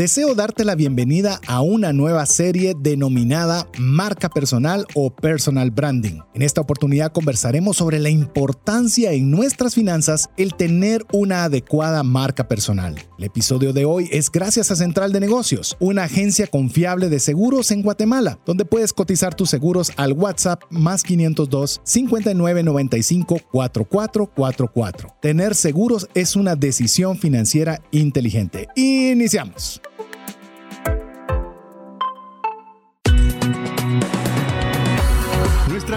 Deseo darte la bienvenida a una nueva serie denominada Marca Personal o Personal Branding. En esta oportunidad conversaremos sobre la importancia en nuestras finanzas el tener una adecuada marca personal. El episodio de hoy es gracias a Central de Negocios, una agencia confiable de seguros en Guatemala, donde puedes cotizar tus seguros al WhatsApp más 502 5995 4444. Tener seguros es una decisión financiera inteligente. Iniciamos.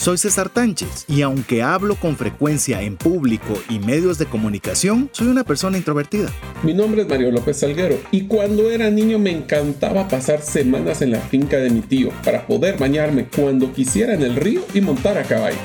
Soy César Tánchez y aunque hablo con frecuencia en público y medios de comunicación, soy una persona introvertida. Mi nombre es Mario López Salguero y cuando era niño me encantaba pasar semanas en la finca de mi tío para poder bañarme cuando quisiera en el río y montar a caballo.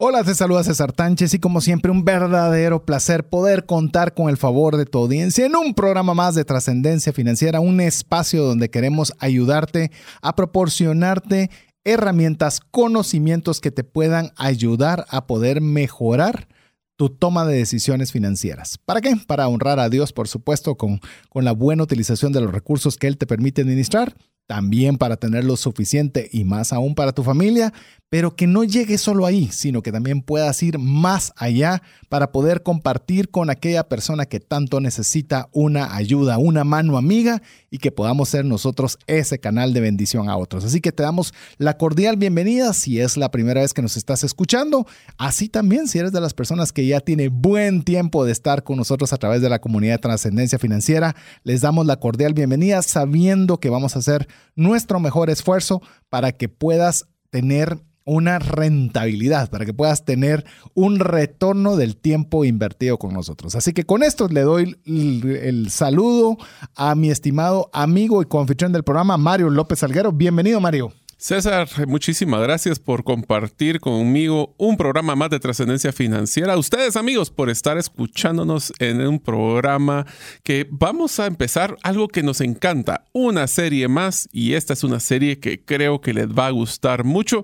Hola, te saluda César Tánchez y como siempre un verdadero placer poder contar con el favor de tu audiencia en un programa más de trascendencia financiera, un espacio donde queremos ayudarte a proporcionarte herramientas, conocimientos que te puedan ayudar a poder mejorar tu toma de decisiones financieras. ¿Para qué? Para honrar a Dios, por supuesto, con, con la buena utilización de los recursos que Él te permite administrar también para tener lo suficiente y más aún para tu familia, pero que no llegue solo ahí, sino que también puedas ir más allá para poder compartir con aquella persona que tanto necesita una ayuda, una mano amiga y que podamos ser nosotros ese canal de bendición a otros. Así que te damos la cordial bienvenida si es la primera vez que nos estás escuchando, así también si eres de las personas que ya tiene buen tiempo de estar con nosotros a través de la comunidad de trascendencia financiera, les damos la cordial bienvenida sabiendo que vamos a hacer nuestro mejor esfuerzo para que puedas tener una rentabilidad, para que puedas tener un retorno del tiempo invertido con nosotros. Así que con esto le doy el, saludo a mi estimado amigo y confitrión del programa, Mario López Alguero. Bienvenido, Mario. César, muchísimas gracias por compartir conmigo un programa más de trascendencia financiera. Ustedes amigos por estar escuchándonos en un programa que vamos a empezar algo que nos encanta, una serie más y esta es una serie que creo que les va a gustar mucho.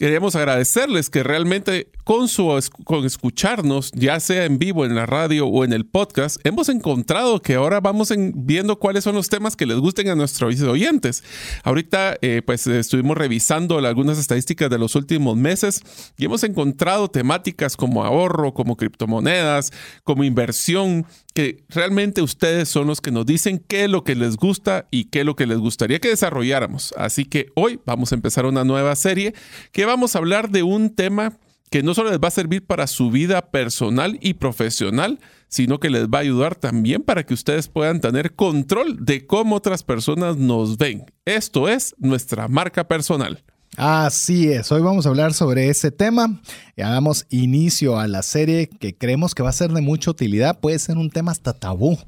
Queremos agradecerles que realmente con, su, con escucharnos, ya sea en vivo, en la radio o en el podcast, hemos encontrado que ahora vamos viendo cuáles son los temas que les gusten a nuestros oyentes. Ahorita, eh, pues estuvimos revisando algunas estadísticas de los últimos meses y hemos encontrado temáticas como ahorro, como criptomonedas, como inversión, que realmente ustedes son los que nos dicen qué es lo que les gusta y qué es lo que les gustaría que desarrolláramos. Así que hoy vamos a empezar una nueva serie que vamos a hablar de un tema que no solo les va a servir para su vida personal y profesional, sino que les va a ayudar también para que ustedes puedan tener control de cómo otras personas nos ven. Esto es nuestra marca personal. Así es, hoy vamos a hablar sobre ese tema. Ya damos inicio a la serie que creemos que va a ser de mucha utilidad. Puede ser un tema hasta tabú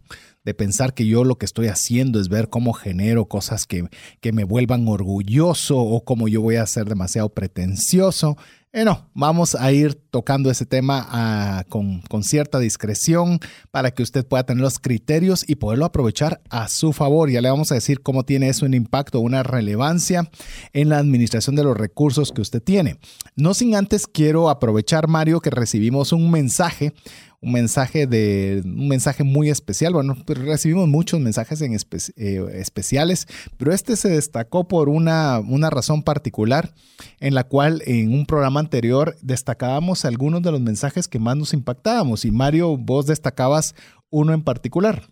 de pensar que yo lo que estoy haciendo es ver cómo genero cosas que, que me vuelvan orgulloso o cómo yo voy a ser demasiado pretencioso. Eh, no, vamos a ir tocando ese tema ah, con, con, cierta discreción para que usted pueda tener los criterios y poderlo aprovechar a su favor. Ya le vamos a decir cómo tiene eso un impacto, una relevancia en la administración de los recursos que usted tiene. No sin antes quiero aprovechar, Mario, que recibimos un mensaje, un mensaje de un mensaje muy especial. Bueno, recibimos muchos mensajes en eh, especiales, pero este se destacó por una, una razón particular en la cual en un programa anterior destacábamos algunos de los mensajes que más nos impactábamos y Mario, vos destacabas uno en particular.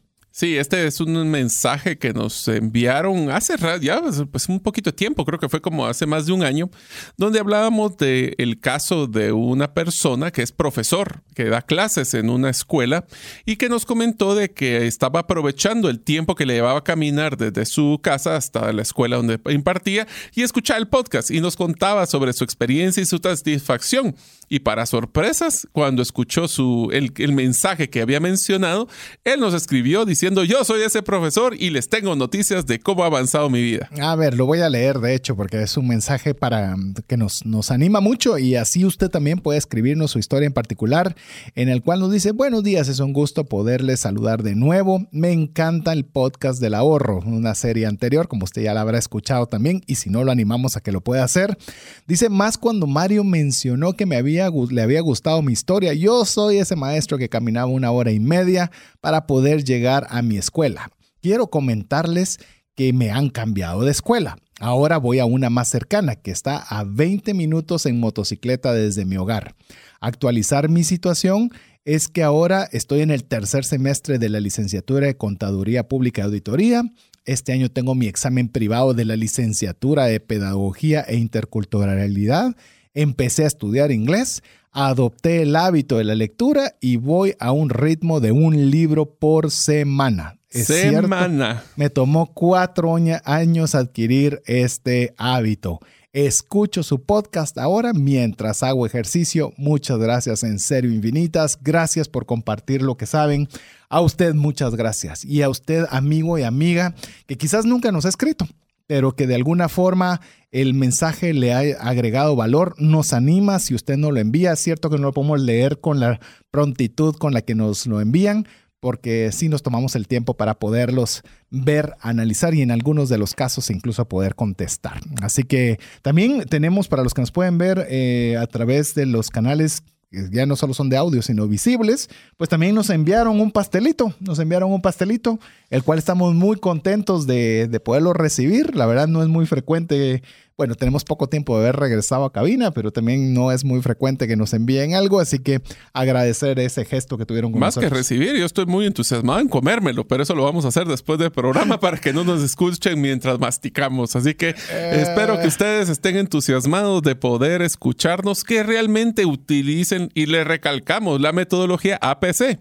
Sí, este es un mensaje que nos enviaron hace ya pues, un poquito de tiempo, creo que fue como hace más de un año, donde hablábamos del el caso de una persona que es profesor, que da clases en una escuela y que nos comentó de que estaba aprovechando el tiempo que le llevaba a caminar desde su casa hasta la escuela donde impartía y escuchar el podcast y nos contaba sobre su experiencia y su satisfacción. Y para sorpresas, cuando escuchó su, el, el mensaje que había mencionado, él nos escribió diciendo yo soy ese profesor y les tengo noticias de cómo ha avanzado mi vida. A ver, lo voy a leer de hecho porque es un mensaje para que nos, nos anima mucho y así usted también puede escribirnos su historia en particular en el cual nos dice, buenos días, es un gusto poderles saludar de nuevo. Me encanta el podcast del ahorro, una serie anterior, como usted ya la habrá escuchado también y si no lo animamos a que lo pueda hacer. Dice, más cuando Mario mencionó que me había, le había gustado mi historia, yo soy ese maestro que caminaba una hora y media para poder llegar a mi escuela. Quiero comentarles que me han cambiado de escuela. Ahora voy a una más cercana, que está a 20 minutos en motocicleta desde mi hogar. Actualizar mi situación es que ahora estoy en el tercer semestre de la licenciatura de Contaduría Pública y Auditoría. Este año tengo mi examen privado de la licenciatura de Pedagogía e Interculturalidad. Empecé a estudiar inglés adopté el hábito de la lectura y voy a un ritmo de un libro por semana. semana. me tomó cuatro años adquirir este hábito. Escucho su podcast ahora mientras hago ejercicio. Muchas gracias, en serio, infinitas. Gracias por compartir lo que saben. A usted muchas gracias. Y a usted, amigo y amiga, que quizás nunca nos ha escrito pero que de alguna forma el mensaje le ha agregado valor, nos anima si usted no lo envía. Es cierto que no lo podemos leer con la prontitud con la que nos lo envían, porque sí nos tomamos el tiempo para poderlos ver, analizar y en algunos de los casos incluso poder contestar. Así que también tenemos para los que nos pueden ver eh, a través de los canales ya no solo son de audio, sino visibles, pues también nos enviaron un pastelito, nos enviaron un pastelito, el cual estamos muy contentos de, de poderlo recibir. La verdad no es muy frecuente bueno, tenemos poco tiempo de haber regresado a cabina, pero también no es muy frecuente que nos envíen algo, así que agradecer ese gesto que tuvieron con Más que recibir, yo estoy muy entusiasmado en comérmelo, pero eso lo vamos a hacer después del programa para que no nos escuchen mientras masticamos. Así que eh. espero que ustedes estén entusiasmados de poder escucharnos, que realmente utilicen y le recalcamos la metodología APC.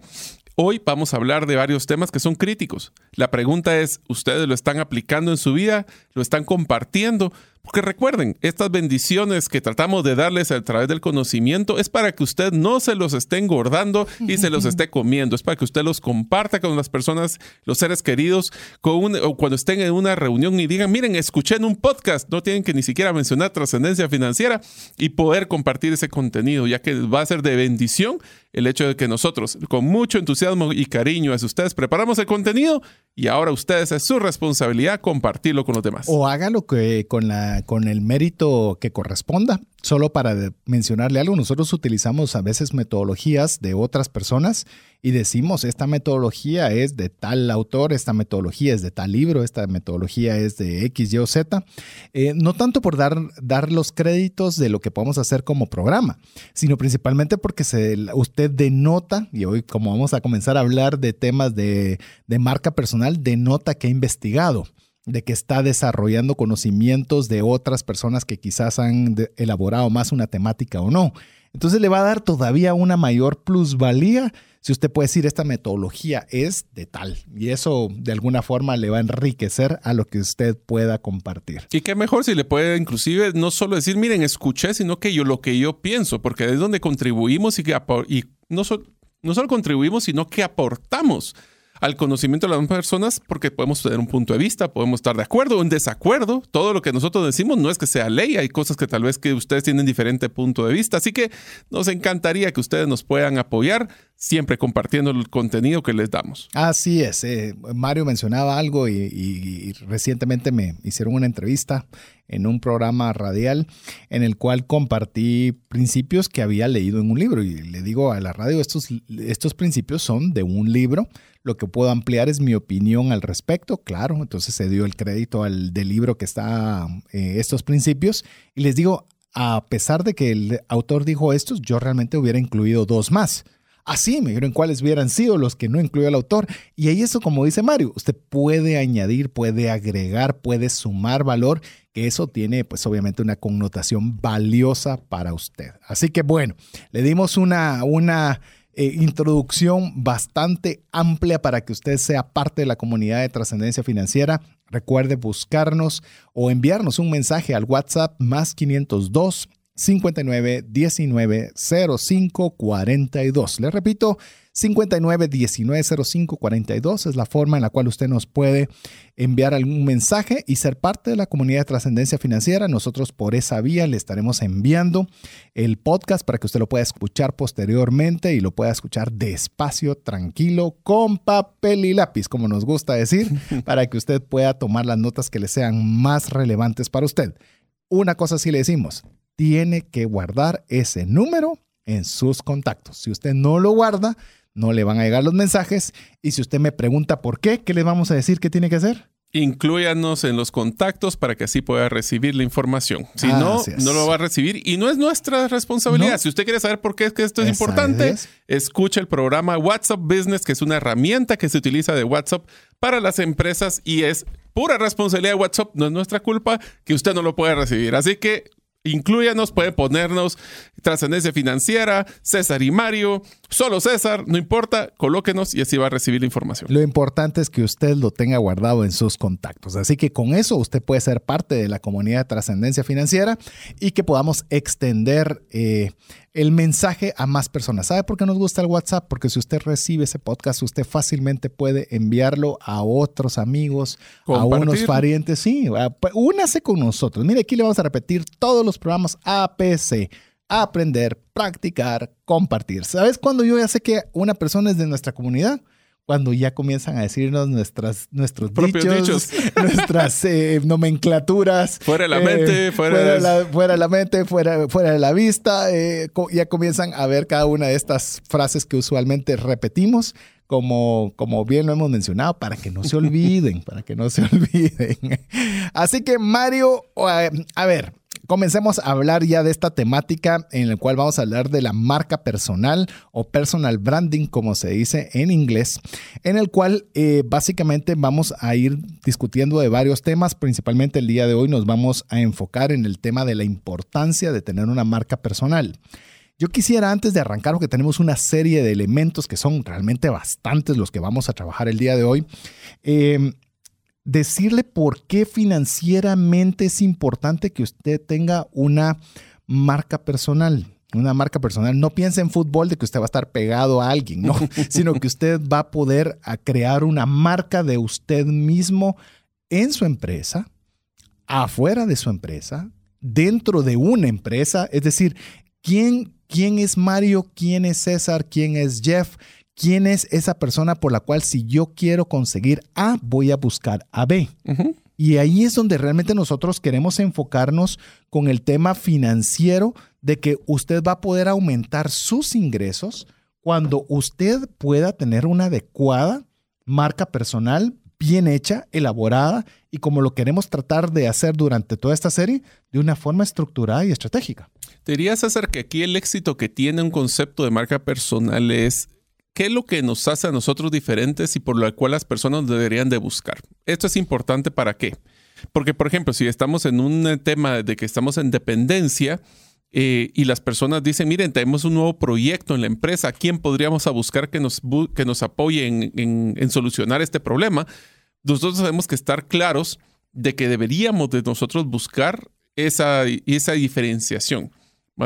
Hoy vamos a hablar de varios temas que son críticos. La pregunta es, ¿ustedes lo están aplicando en su vida? ¿Lo están compartiendo? Porque recuerden, estas bendiciones que tratamos de darles a través del conocimiento es para que usted no se los esté engordando y se los esté comiendo. Es para que usted los comparta con las personas, los seres queridos, con o cuando estén en una reunión y digan, miren, escuché en un podcast, no tienen que ni siquiera mencionar trascendencia financiera y poder compartir ese contenido, ya que va a ser de bendición el hecho de que nosotros, con mucho entusiasmo y cariño hacia ustedes, preparamos el contenido y ahora ustedes es su responsabilidad compartirlo con los demás. O hágalo que con, la, con el mérito que corresponda. Solo para mencionarle algo, nosotros utilizamos a veces metodologías de otras personas y decimos, esta metodología es de tal autor, esta metodología es de tal libro, esta metodología es de X, Y o Z. Eh, no tanto por dar, dar los créditos de lo que podemos hacer como programa, sino principalmente porque usted denota, y hoy como vamos a comenzar a hablar de temas de, de marca personal, denota que ha investigado de que está desarrollando conocimientos de otras personas que quizás han elaborado más una temática o no. Entonces le va a dar todavía una mayor plusvalía si usted puede decir esta metodología es de tal. Y eso de alguna forma le va a enriquecer a lo que usted pueda compartir. Y qué mejor si le puede inclusive no solo decir, miren, escuché, sino que yo lo que yo pienso, porque es donde contribuimos y, que y no, no solo contribuimos, sino que aportamos al conocimiento de las personas porque podemos tener un punto de vista, podemos estar de acuerdo o en desacuerdo. Todo lo que nosotros decimos no es que sea ley, hay cosas que tal vez que ustedes tienen diferente punto de vista. Así que nos encantaría que ustedes nos puedan apoyar siempre compartiendo el contenido que les damos. Así es. Eh, Mario mencionaba algo y, recientemente me hicieron una entrevista en un programa radial en el cual compartí principios que había leído en un libro y le digo a la radio, estos, estos principios son de un libro, lo que puedo ampliar es mi opinión al respecto, claro, entonces se dio el crédito al del libro que está eh, estos principios y les digo, a pesar de que el autor dijo estos, yo realmente hubiera incluido dos más Así me dijeron cuáles hubieran sido los que no incluyó el autor. Y ahí eso, como dice Mario, usted puede añadir, puede agregar, puede sumar valor, que eso tiene pues obviamente una connotación valiosa para usted. Así que bueno, le dimos una, una eh, introducción bastante amplia para que usted sea parte de la comunidad de trascendencia financiera. Recuerde buscarnos o enviarnos un mensaje al WhatsApp más 502 59 19 05 42. Le repito, 59 19 05 42 es la forma en la cual usted nos puede enviar algún mensaje y ser parte de la comunidad de trascendencia financiera. Nosotros por esa vía le estaremos enviando el podcast para que usted lo pueda escuchar posteriormente y lo pueda escuchar despacio, tranquilo, con papel y lápiz, como nos gusta decir, para que usted pueda tomar las notas que le sean más relevantes para usted. Una cosa sí le decimos, tiene que guardar ese número en sus contactos. Si usted no lo guarda, no le van a llegar los mensajes. Y si usted me pregunta por qué, ¿qué le vamos a decir que tiene que hacer? Incluyanos en los contactos para que así pueda recibir la información. Si no, no lo va a recibir y no es nuestra responsabilidad. Si usted quiere saber por qué es que esto es importante, escucha el programa WhatsApp Business, que es una herramienta que se utiliza de WhatsApp para las empresas y es pura responsabilidad de WhatsApp. No es nuestra culpa que usted no lo pueda recibir. Así que Incluyanos, pueden ponernos trascendencia financiera, César y Mario, solo César, no importa, colóquenos y así va a recibir la información. Lo importante es que usted lo tenga guardado en sus contactos. Así que con eso usted puede ser parte de la comunidad de trascendencia financiera y que podamos extender eh, el mensaje a más personas. ¿Sabe por qué nos gusta el WhatsApp? Porque si usted recibe ese podcast, usted fácilmente puede enviarlo a otros amigos, a unos parientes. Sí, pues, únase con nosotros. Mire, aquí le vamos a repetir todos los programas APC. Aprender, practicar, compartir. ¿Sabes cuando yo ya sé que una persona es de nuestra comunidad? Cuando ya comienzan a decirnos nuestras, nuestros Propios dichos, nuestras eh, nomenclaturas. Fuera de la mente, eh, fuera, de... La, fuera de la mente, fuera, fuera de la vista. Eh, ya comienzan a ver cada una de estas frases que usualmente repetimos. Como, como bien lo hemos mencionado, para que no se olviden, para que no se olviden. Así que Mario, a ver, comencemos a hablar ya de esta temática en la cual vamos a hablar de la marca personal o personal branding, como se dice en inglés, en el cual eh, básicamente vamos a ir discutiendo de varios temas. Principalmente el día de hoy nos vamos a enfocar en el tema de la importancia de tener una marca personal. Yo quisiera antes de arrancar, porque tenemos una serie de elementos que son realmente bastantes los que vamos a trabajar el día de hoy, eh, decirle por qué financieramente es importante que usted tenga una marca personal. Una marca personal. No piense en fútbol de que usted va a estar pegado a alguien, no, sino que usted va a poder a crear una marca de usted mismo en su empresa, afuera de su empresa, dentro de una empresa. Es decir, ¿quién, quién es Mario? ¿Quién es César? ¿Quién es Jeff? Quién es esa persona por la cual si yo quiero conseguir A, voy a buscar a B. Y ahí es donde realmente nosotros queremos enfocarnos con el tema financiero de que usted va a poder aumentar sus ingresos cuando usted pueda tener una adecuada marca personal bien hecha, elaborada y como lo queremos tratar de hacer durante toda esta serie, de una forma estructurada y estratégica. Te dirías, César, que aquí el éxito que tiene un concepto de marca personal es ¿Qué es lo que nos hace a nosotros diferentes y por lo cual las personas deberían de buscar? Esto es importante para qué? Porque, por ejemplo, si estamos en un tema de que estamos en dependencia eh, y las personas dicen, miren, tenemos un nuevo proyecto en la empresa, ¿a quién podríamos a buscar que nos, que nos apoye en, en solucionar este problema? Nosotros tenemos que estar claros de que deberíamos de nosotros buscar esa, esa diferenciación.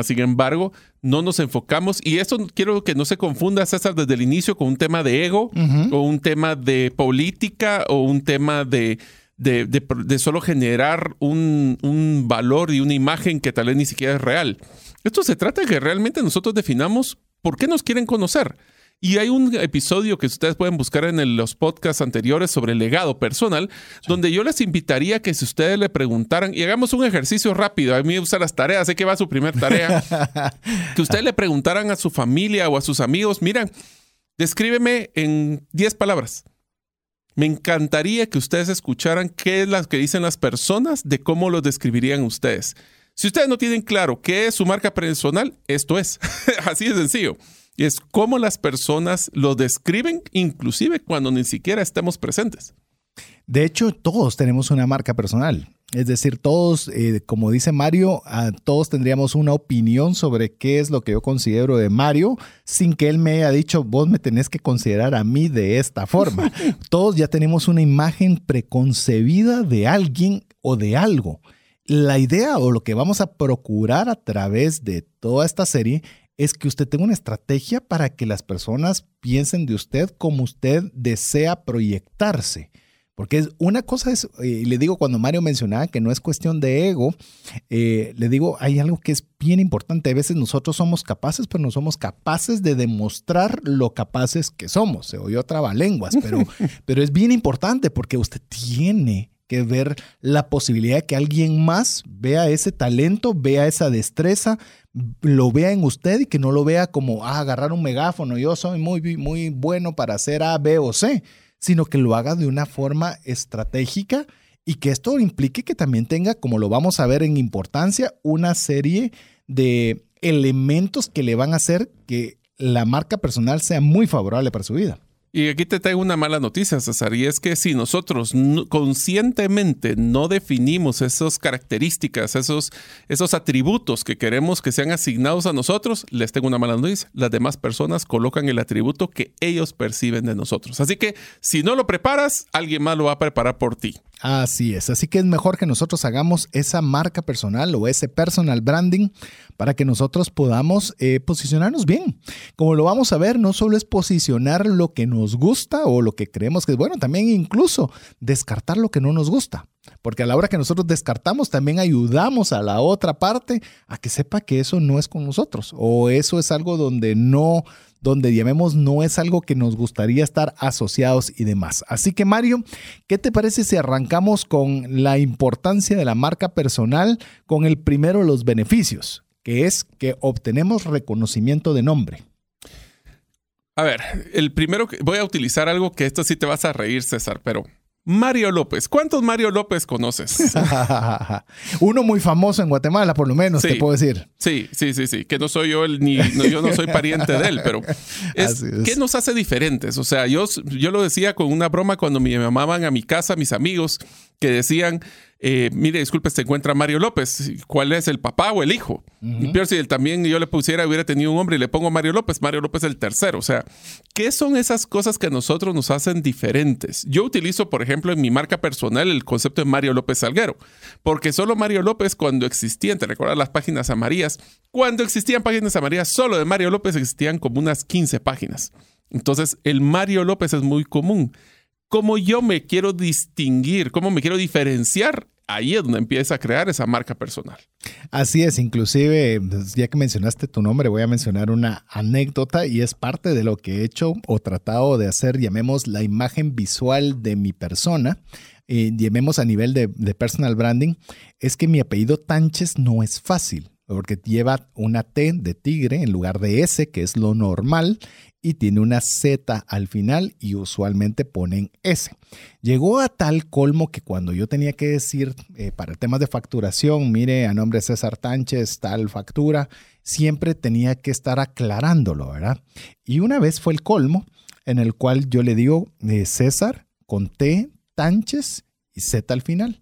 Sin embargo, no nos enfocamos, y esto quiero que no se confunda, César, desde el inicio con un tema de ego, o un tema de política, o un tema de, de, solo generar un, un, valor y una imagen que tal vez ni siquiera es real. Esto se trata de que realmente nosotros definamos por qué nos quieren conocer. Y hay un episodio que ustedes pueden buscar en los podcasts anteriores sobre el legado personal, donde yo les invitaría que si ustedes le preguntaran, y hagamos un ejercicio rápido, a mí me gustan las tareas, sé que va su primer tarea, que ustedes le preguntaran a su familia o a sus amigos, mira, descríbeme en 10 palabras. Me encantaría que ustedes escucharan qué es lo que dicen las personas de cómo lo describirían ustedes. Si ustedes no tienen claro qué es su marca personal, esto es. Así de sencillo. Y es cómo las personas lo describen, inclusive cuando ni siquiera estemos presentes. De hecho, todos tenemos una marca personal. Es decir, todos, eh, como dice Mario, todos tendríamos una opinión sobre qué es lo que yo considero de Mario, sin que él me haya dicho, vos me tenés que considerar a mí de esta forma. todos ya tenemos una imagen preconcebida de alguien o de algo. la idea o lo que vamos a procurar a través de toda esta serie es que usted tenga una estrategia para que las personas piensen de usted como usted desea proyectarse. Porque una cosa es, eh, y le digo cuando Mario mencionaba que no es cuestión de ego, eh, le digo, hay algo que es bien importante. A veces nosotros somos capaces, pero no somos capaces de demostrar lo capaces que somos. Se oyó trabalenguas, pero, pero es bien importante porque usted tiene que ver la posibilidad de que alguien más vea ese talento, vea esa destreza, lo vea en usted y que no lo vea como ah, agarrar un megáfono, yo soy muy, muy bueno para hacer A, B o C, sino que lo haga de una forma estratégica y que esto implique que también tenga, como lo vamos a ver en importancia, una serie de elementos que le van a hacer que la marca personal sea muy favorable para su vida. Y aquí te traigo una mala noticia, César, y es que si nosotros conscientemente no definimos esas características, esos, esos atributos que queremos que sean asignados a nosotros, les tengo una mala noticia. Las demás personas colocan el atributo que ellos perciben de nosotros. Así que si no lo preparas, alguien más lo va a preparar por ti. Así es, así que es mejor que nosotros hagamos esa marca personal o ese personal branding para que nosotros podamos eh, posicionarnos bien. Como lo vamos a ver, no solo es posicionar lo que nos gusta o lo que creemos que es bueno, también incluso descartar lo que no nos gusta. Porque a la hora que nosotros descartamos, también ayudamos a la otra parte a que sepa que eso no es con nosotros o eso es algo donde no donde llamemos no es algo que nos gustaría estar asociados y demás. Así que Mario, ¿qué te parece si arrancamos con la importancia de la marca personal con el primero de los beneficios, que es que obtenemos reconocimiento de nombre? A ver, el primero que voy a utilizar algo que esto sí te vas a reír, César, pero Mario López. ¿Cuántos Mario López conoces? Uno muy famoso en Guatemala, por lo menos, te puedo decir. Sí, sí, sí, sí. Que no soy yo, el, ni yo no soy pariente de él, pero es, ¿qué nos hace diferentes? O sea, yo, yo lo decía con una broma cuando me llamaban a mi casa mis amigos que decían, eh, mire, disculpe, se encuentra Mario López. ¿Cuál es el papá o el hijo? Y peor si él también yo le pusiera, hubiera tenido un hombre y le pongo Mario López, Mario López es el tercero. O sea, ¿qué son esas cosas que a nosotros nos hacen diferentes? Yo utilizo, por ejemplo, en mi marca personal el concepto de Mario López Salguero, porque solo Mario López, cuando existían, te recuerdas las páginas amarillas, cuando existían páginas amarillas, solo de Mario López existían como unas 15 páginas. Entonces, el Mario López es muy común cómo yo me quiero distinguir, cómo me quiero diferenciar, ahí es donde empieza a crear esa marca personal. Así es, inclusive, pues, ya que mencionaste tu nombre, voy a mencionar una anécdota y es parte de lo que he hecho o tratado de hacer, llamemos la imagen visual de mi persona, eh, llamemos a nivel de, de personal branding, es que mi apellido Tánchez no es fácil porque lleva una T de tigre en lugar de S, que es lo normal, y tiene una Z al final y usualmente ponen S. Llegó a tal colmo que cuando yo tenía que decir eh, para temas de facturación, mire, a nombre de César Tánchez, tal factura, siempre tenía que estar aclarándolo, ¿verdad? Y una vez fue el colmo en el cual yo le digo eh, César con T, Tánchez y Z al final.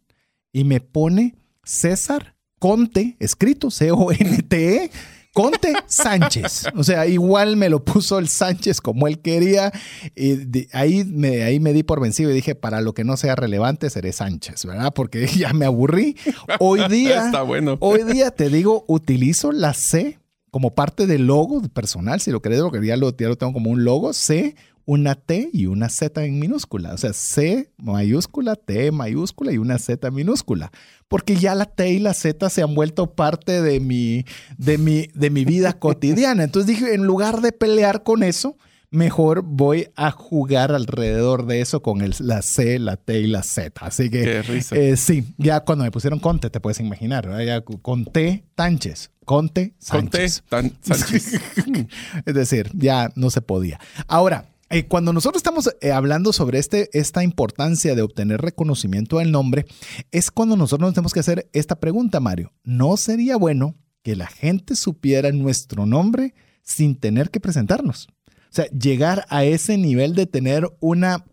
Y me pone César Conte, escrito C-O-N-T-E Conte Sánchez. O sea, igual me lo puso el Sánchez como él quería. Y ahí, me, ahí me di por vencido y dije, para lo que no sea relevante, seré Sánchez, ¿verdad? Porque ya me aburrí. Hoy día, Está bueno. hoy día te digo, utilizo la C como parte del logo personal, si lo querés, lo que ya lo, ya lo tengo como un logo, C una T y una Z en minúscula. O sea, C mayúscula, T mayúscula y una Z minúscula. Porque ya la T y la Z se han vuelto parte de mi, de mi, de mi vida cotidiana. Entonces dije, en lugar de pelear con eso, mejor voy a jugar alrededor de eso con el, la C, la T y la Z. Así que eh, sí, ya cuando me pusieron Conte, te puedes imaginar, ya Conte Tánchez. Conte Sánchez. Conte Sánchez. es decir, ya no se podía. Ahora, eh, cuando nosotros estamos eh, hablando sobre este, esta importancia de obtener reconocimiento del nombre, es cuando nosotros nos tenemos que hacer esta pregunta, Mario. ¿No sería bueno que la gente supiera nuestro nombre sin tener que presentarnos? O sea, llegar a ese nivel de tener una,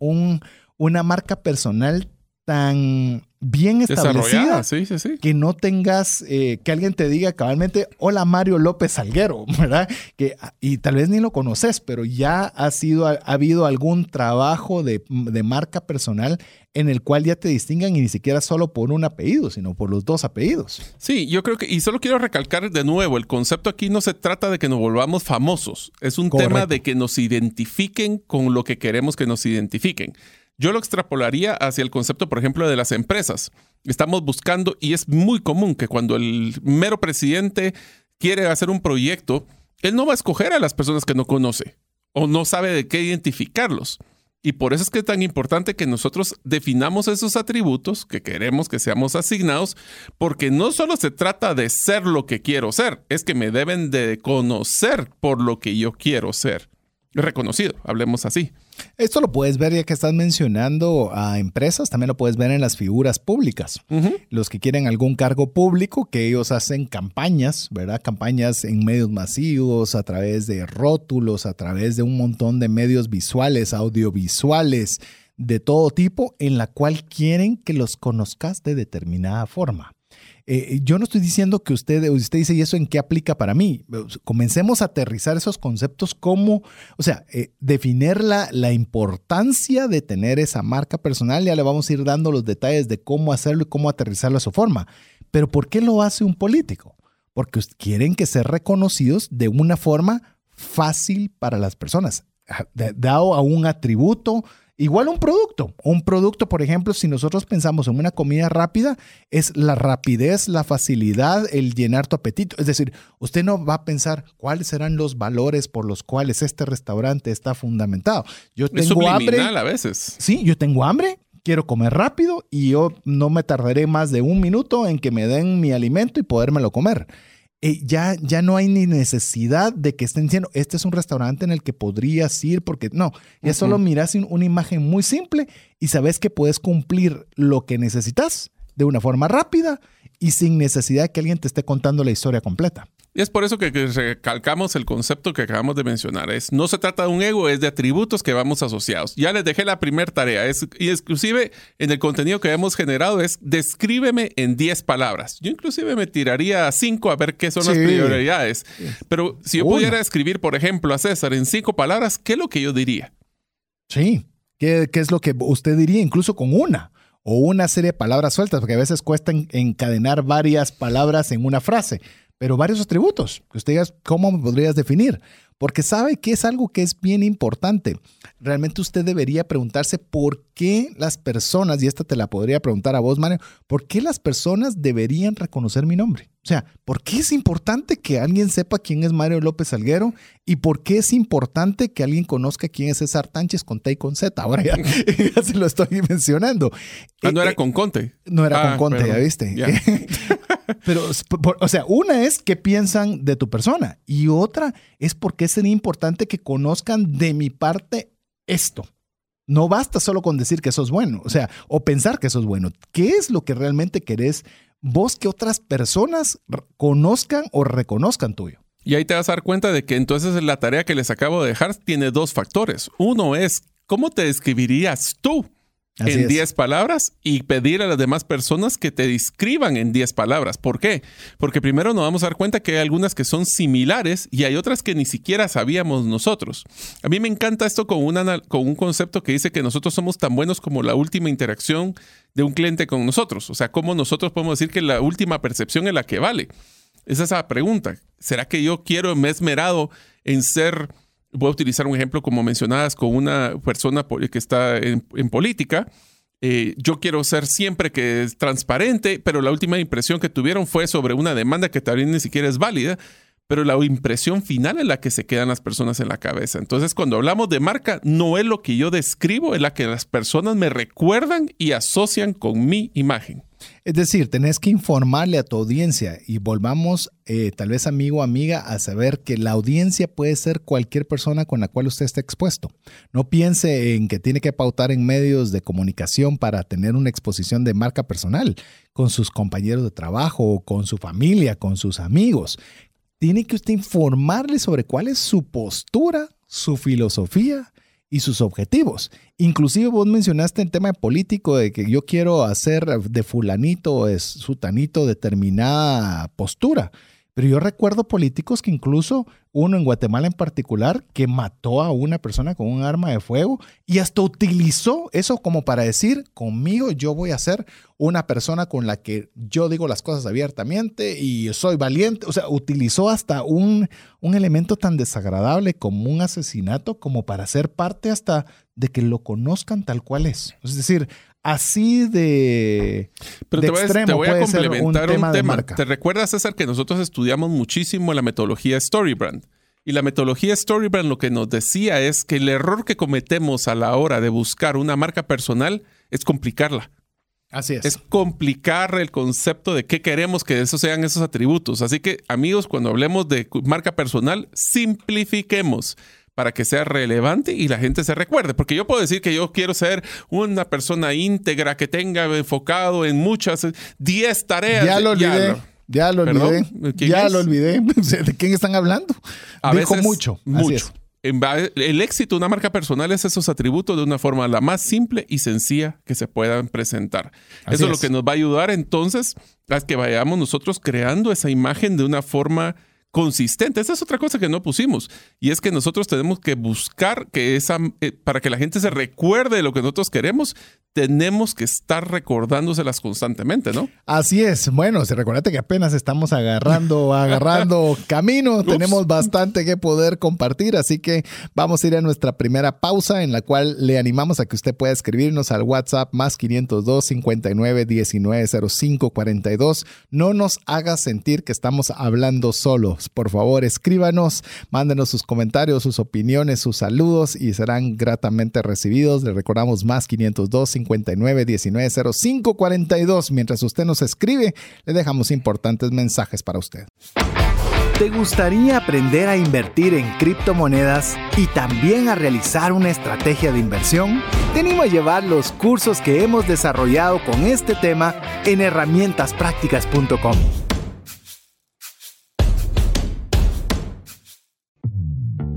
una marca personal tan bien establecida. Sí, sí, sí. Que no tengas, eh, que alguien te diga cabalmente, hola Mario López Salguero, ¿verdad? Que, y tal vez ni lo conoces, pero ya ha, sido, ha, habido algún trabajo de, de, marca personal en el cual ya te distingan y ni siquiera solo por un apellido, sino por los dos apellidos. Sí, yo creo que, y solo quiero recalcar de nuevo, el concepto aquí no se trata de que nos volvamos famosos, es un Correcto. tema de que nos identifiquen con lo que queremos que nos identifiquen. Yo lo extrapolaría hacia el concepto, por ejemplo, de las empresas. Estamos buscando, y es muy común que cuando el mero presidente quiere hacer un proyecto, él no va a escoger a las personas que no conoce o no sabe de qué identificarlos. Y por eso es que es tan importante que nosotros definamos esos atributos que queremos que seamos asignados, porque no solo se trata de ser lo que quiero ser, es que me deben de conocer por lo que yo quiero ser reconocido, hablemos así. Esto lo puedes ver ya que estás mencionando a empresas, también lo puedes ver en las figuras públicas. Uh -huh. Los que quieren algún cargo público, que ellos hacen campañas, ¿verdad? Campañas en medios masivos, a través de rótulos, a través de un montón de medios visuales, audiovisuales, de todo tipo, en la cual quieren que los conozcas de determinada forma. Eh, yo no estoy diciendo que usted, usted dice, ¿y eso en qué aplica para mí? Comencemos a aterrizar esos conceptos como, o sea, eh, definir la, la, importancia de tener esa marca personal, ya le vamos a ir dando los detalles de cómo hacerlo y cómo aterrizarlo a su forma. Pero ¿por qué lo hace un político? Porque quieren que ser reconocidos de una forma fácil para las personas, dado a un atributo, Igual un producto. Un producto, por ejemplo, si nosotros pensamos en una comida rápida, es la rapidez, la facilidad, el llenar tu apetito. Es decir, usted no va a pensar cuáles serán los valores por los cuales este restaurante está fundamentado. Yo tengo es hambre. a veces. Sí, yo tengo hambre, quiero comer rápido y yo no me tardaré más de un minuto en que me den mi alimento y podérmelo comer. Eh, ya, ya no hay ni necesidad de que estén diciendo, este es un restaurante en el que podrías ir, porque no, ya uh -huh. solo miras una imagen muy simple y sabes que puedes cumplir lo que necesitas de una forma rápida y sin necesidad de que alguien te esté contando la historia completa. Y es por eso que, recalcamos el concepto que acabamos de mencionar. Es, no se trata de un ego, es de atributos que vamos asociados. Ya les dejé la primera tarea. Es, y inclusive en el contenido que hemos generado es descríbeme en 10 palabras. Yo inclusive me tiraría a 5 a ver qué son sí. las prioridades. Pero si yo pudiera escribir, por ejemplo, a César en 5 palabras, ¿qué es lo que yo diría? Sí. ¿Qué, ¿Qué es lo que usted diría incluso con una? o una serie de palabras sueltas, porque a veces cuesta encadenar varias palabras en una frase pero varios atributos que usted diga, ¿cómo me podrías definir? Porque sabe que es algo que es bien importante. Realmente usted debería preguntarse por qué las personas, y esta te la podría preguntar a vos, Mario, ¿por qué las personas deberían reconocer mi nombre? O sea, ¿por qué es importante que alguien sepa quién es Mario López Salguero? ¿Y por qué es importante que alguien conozca quién es César Tánchez con T y con Z? Ahora ya, ya se lo estoy mencionando. Ah, no eh, era con Conte. No era ah, con Conte, ya viste. Yeah. Pero, o sea, una es qué piensan de tu persona y otra es por qué sería importante que conozcan de mi parte esto. No basta solo con decir que sos bueno, o sea, o pensar que sos bueno. ¿Qué es lo que realmente querés vos que otras personas conozcan o reconozcan tuyo? Y ahí te vas a dar cuenta de que entonces la tarea que les acabo de dejar tiene dos factores. Uno es, ¿cómo te describirías tú? Así en 10 palabras y pedir a las demás personas que te describan en 10 palabras. ¿Por qué? Porque primero nos vamos a dar cuenta que hay algunas que son similares y hay otras que ni siquiera sabíamos nosotros. A mí me encanta esto con, una, con un concepto que dice que nosotros somos tan buenos como la última interacción de un cliente con nosotros. O sea, ¿cómo nosotros podemos decir que la última percepción es la que vale? Es esa pregunta. ¿Será que yo quiero, me he esmerado en ser voy a utilizar un ejemplo como mencionadas con una persona que está en, en política. Eh, yo quiero ser siempre que es transparente, pero la última impresión que tuvieron fue sobre una demanda que también ni siquiera es válida, pero la impresión final es la que se quedan las personas en la cabeza. Entonces, cuando hablamos de marca, no es lo que yo describo, es la que las personas me recuerdan y asocian con mi imagen. Es decir, tenés que informarle a tu audiencia y volvamos, eh, tal vez amigo o amiga, a saber que la audiencia puede ser cualquier persona con la cual usted esté expuesto. No piense en que tiene que pautar en medios de comunicación para tener una exposición de marca personal con sus compañeros de trabajo, con su familia, con sus amigos. Tiene que usted informarle sobre cuál es su postura, su filosofía y sus objetivos. Inclusive vos mencionaste el tema político de que yo quiero hacer de fulanito o de sutanito determinada postura. Pero yo recuerdo políticos que incluso uno en Guatemala en particular, que mató a una persona con un arma de fuego y hasta utilizó eso como para decir, conmigo yo voy a ser una persona con la que yo digo las cosas abiertamente y soy valiente. O sea, utilizó hasta un, un elemento tan desagradable como un asesinato como para ser parte hasta de que lo conozcan tal cual es. Es decir, así de, Pero te, voy, te voy a complementar un tema. ¿Te recuerdas, César, que nosotros estudiamos muchísimo la metodología Storybrand? Y la metodología Storybrand lo que nos decía es que el error que cometemos a la hora de buscar una marca personal es complicarla. Así es. Es complicar el concepto de qué queremos que esos sean esos atributos. Así que, amigos, cuando hablemos de marca personal, simplifiquemos para que sea relevante y la gente se recuerde. Porque yo puedo decir que yo quiero ser una persona íntegra que tenga enfocado en muchas, 10 tareas. Ya lo olvidé. Ya lo, olvidé. Ya lo olvidé. ¿De quién están hablando? A Dijo mucho. Mucho. El éxito de una marca personal es esos atributos de una forma la más simple y sencilla que se puedan presentar. Eso es lo que nos va a ayudar entonces a que vayamos nosotros creando esa imagen de una forma consistente. Esa es otra cosa que no pusimos. Y es que nosotros tenemos que buscar que esa, eh, para que la gente se recuerde de lo que nosotros queremos, tenemos que estar recordándoselas constantemente, ¿no? Así es. Bueno, se recuérdate que apenas estamos agarrando, agarrando camino. Tenemos bastante que poder compartir, así que vamos a ir a nuestra primera pausa en la cual le animamos a que usted pueda escribirnos al WhatsApp más 502 59 19 05 42. No nos haga sentir que estamos hablando solos. Por favor, escríbanos, mándenos sus comentarios, sus opiniones, sus saludos y serán gratamente recibidos. Le recordamos más 502 59 19 05 42. Mientras usted nos escribe, le dejamos importantes mensajes para usted. ¿Te gustaría aprender a invertir en criptomonedas y también a realizar una estrategia de inversión? Te animo a llevar los cursos que hemos desarrollado con este tema en herramientasprácticas.com.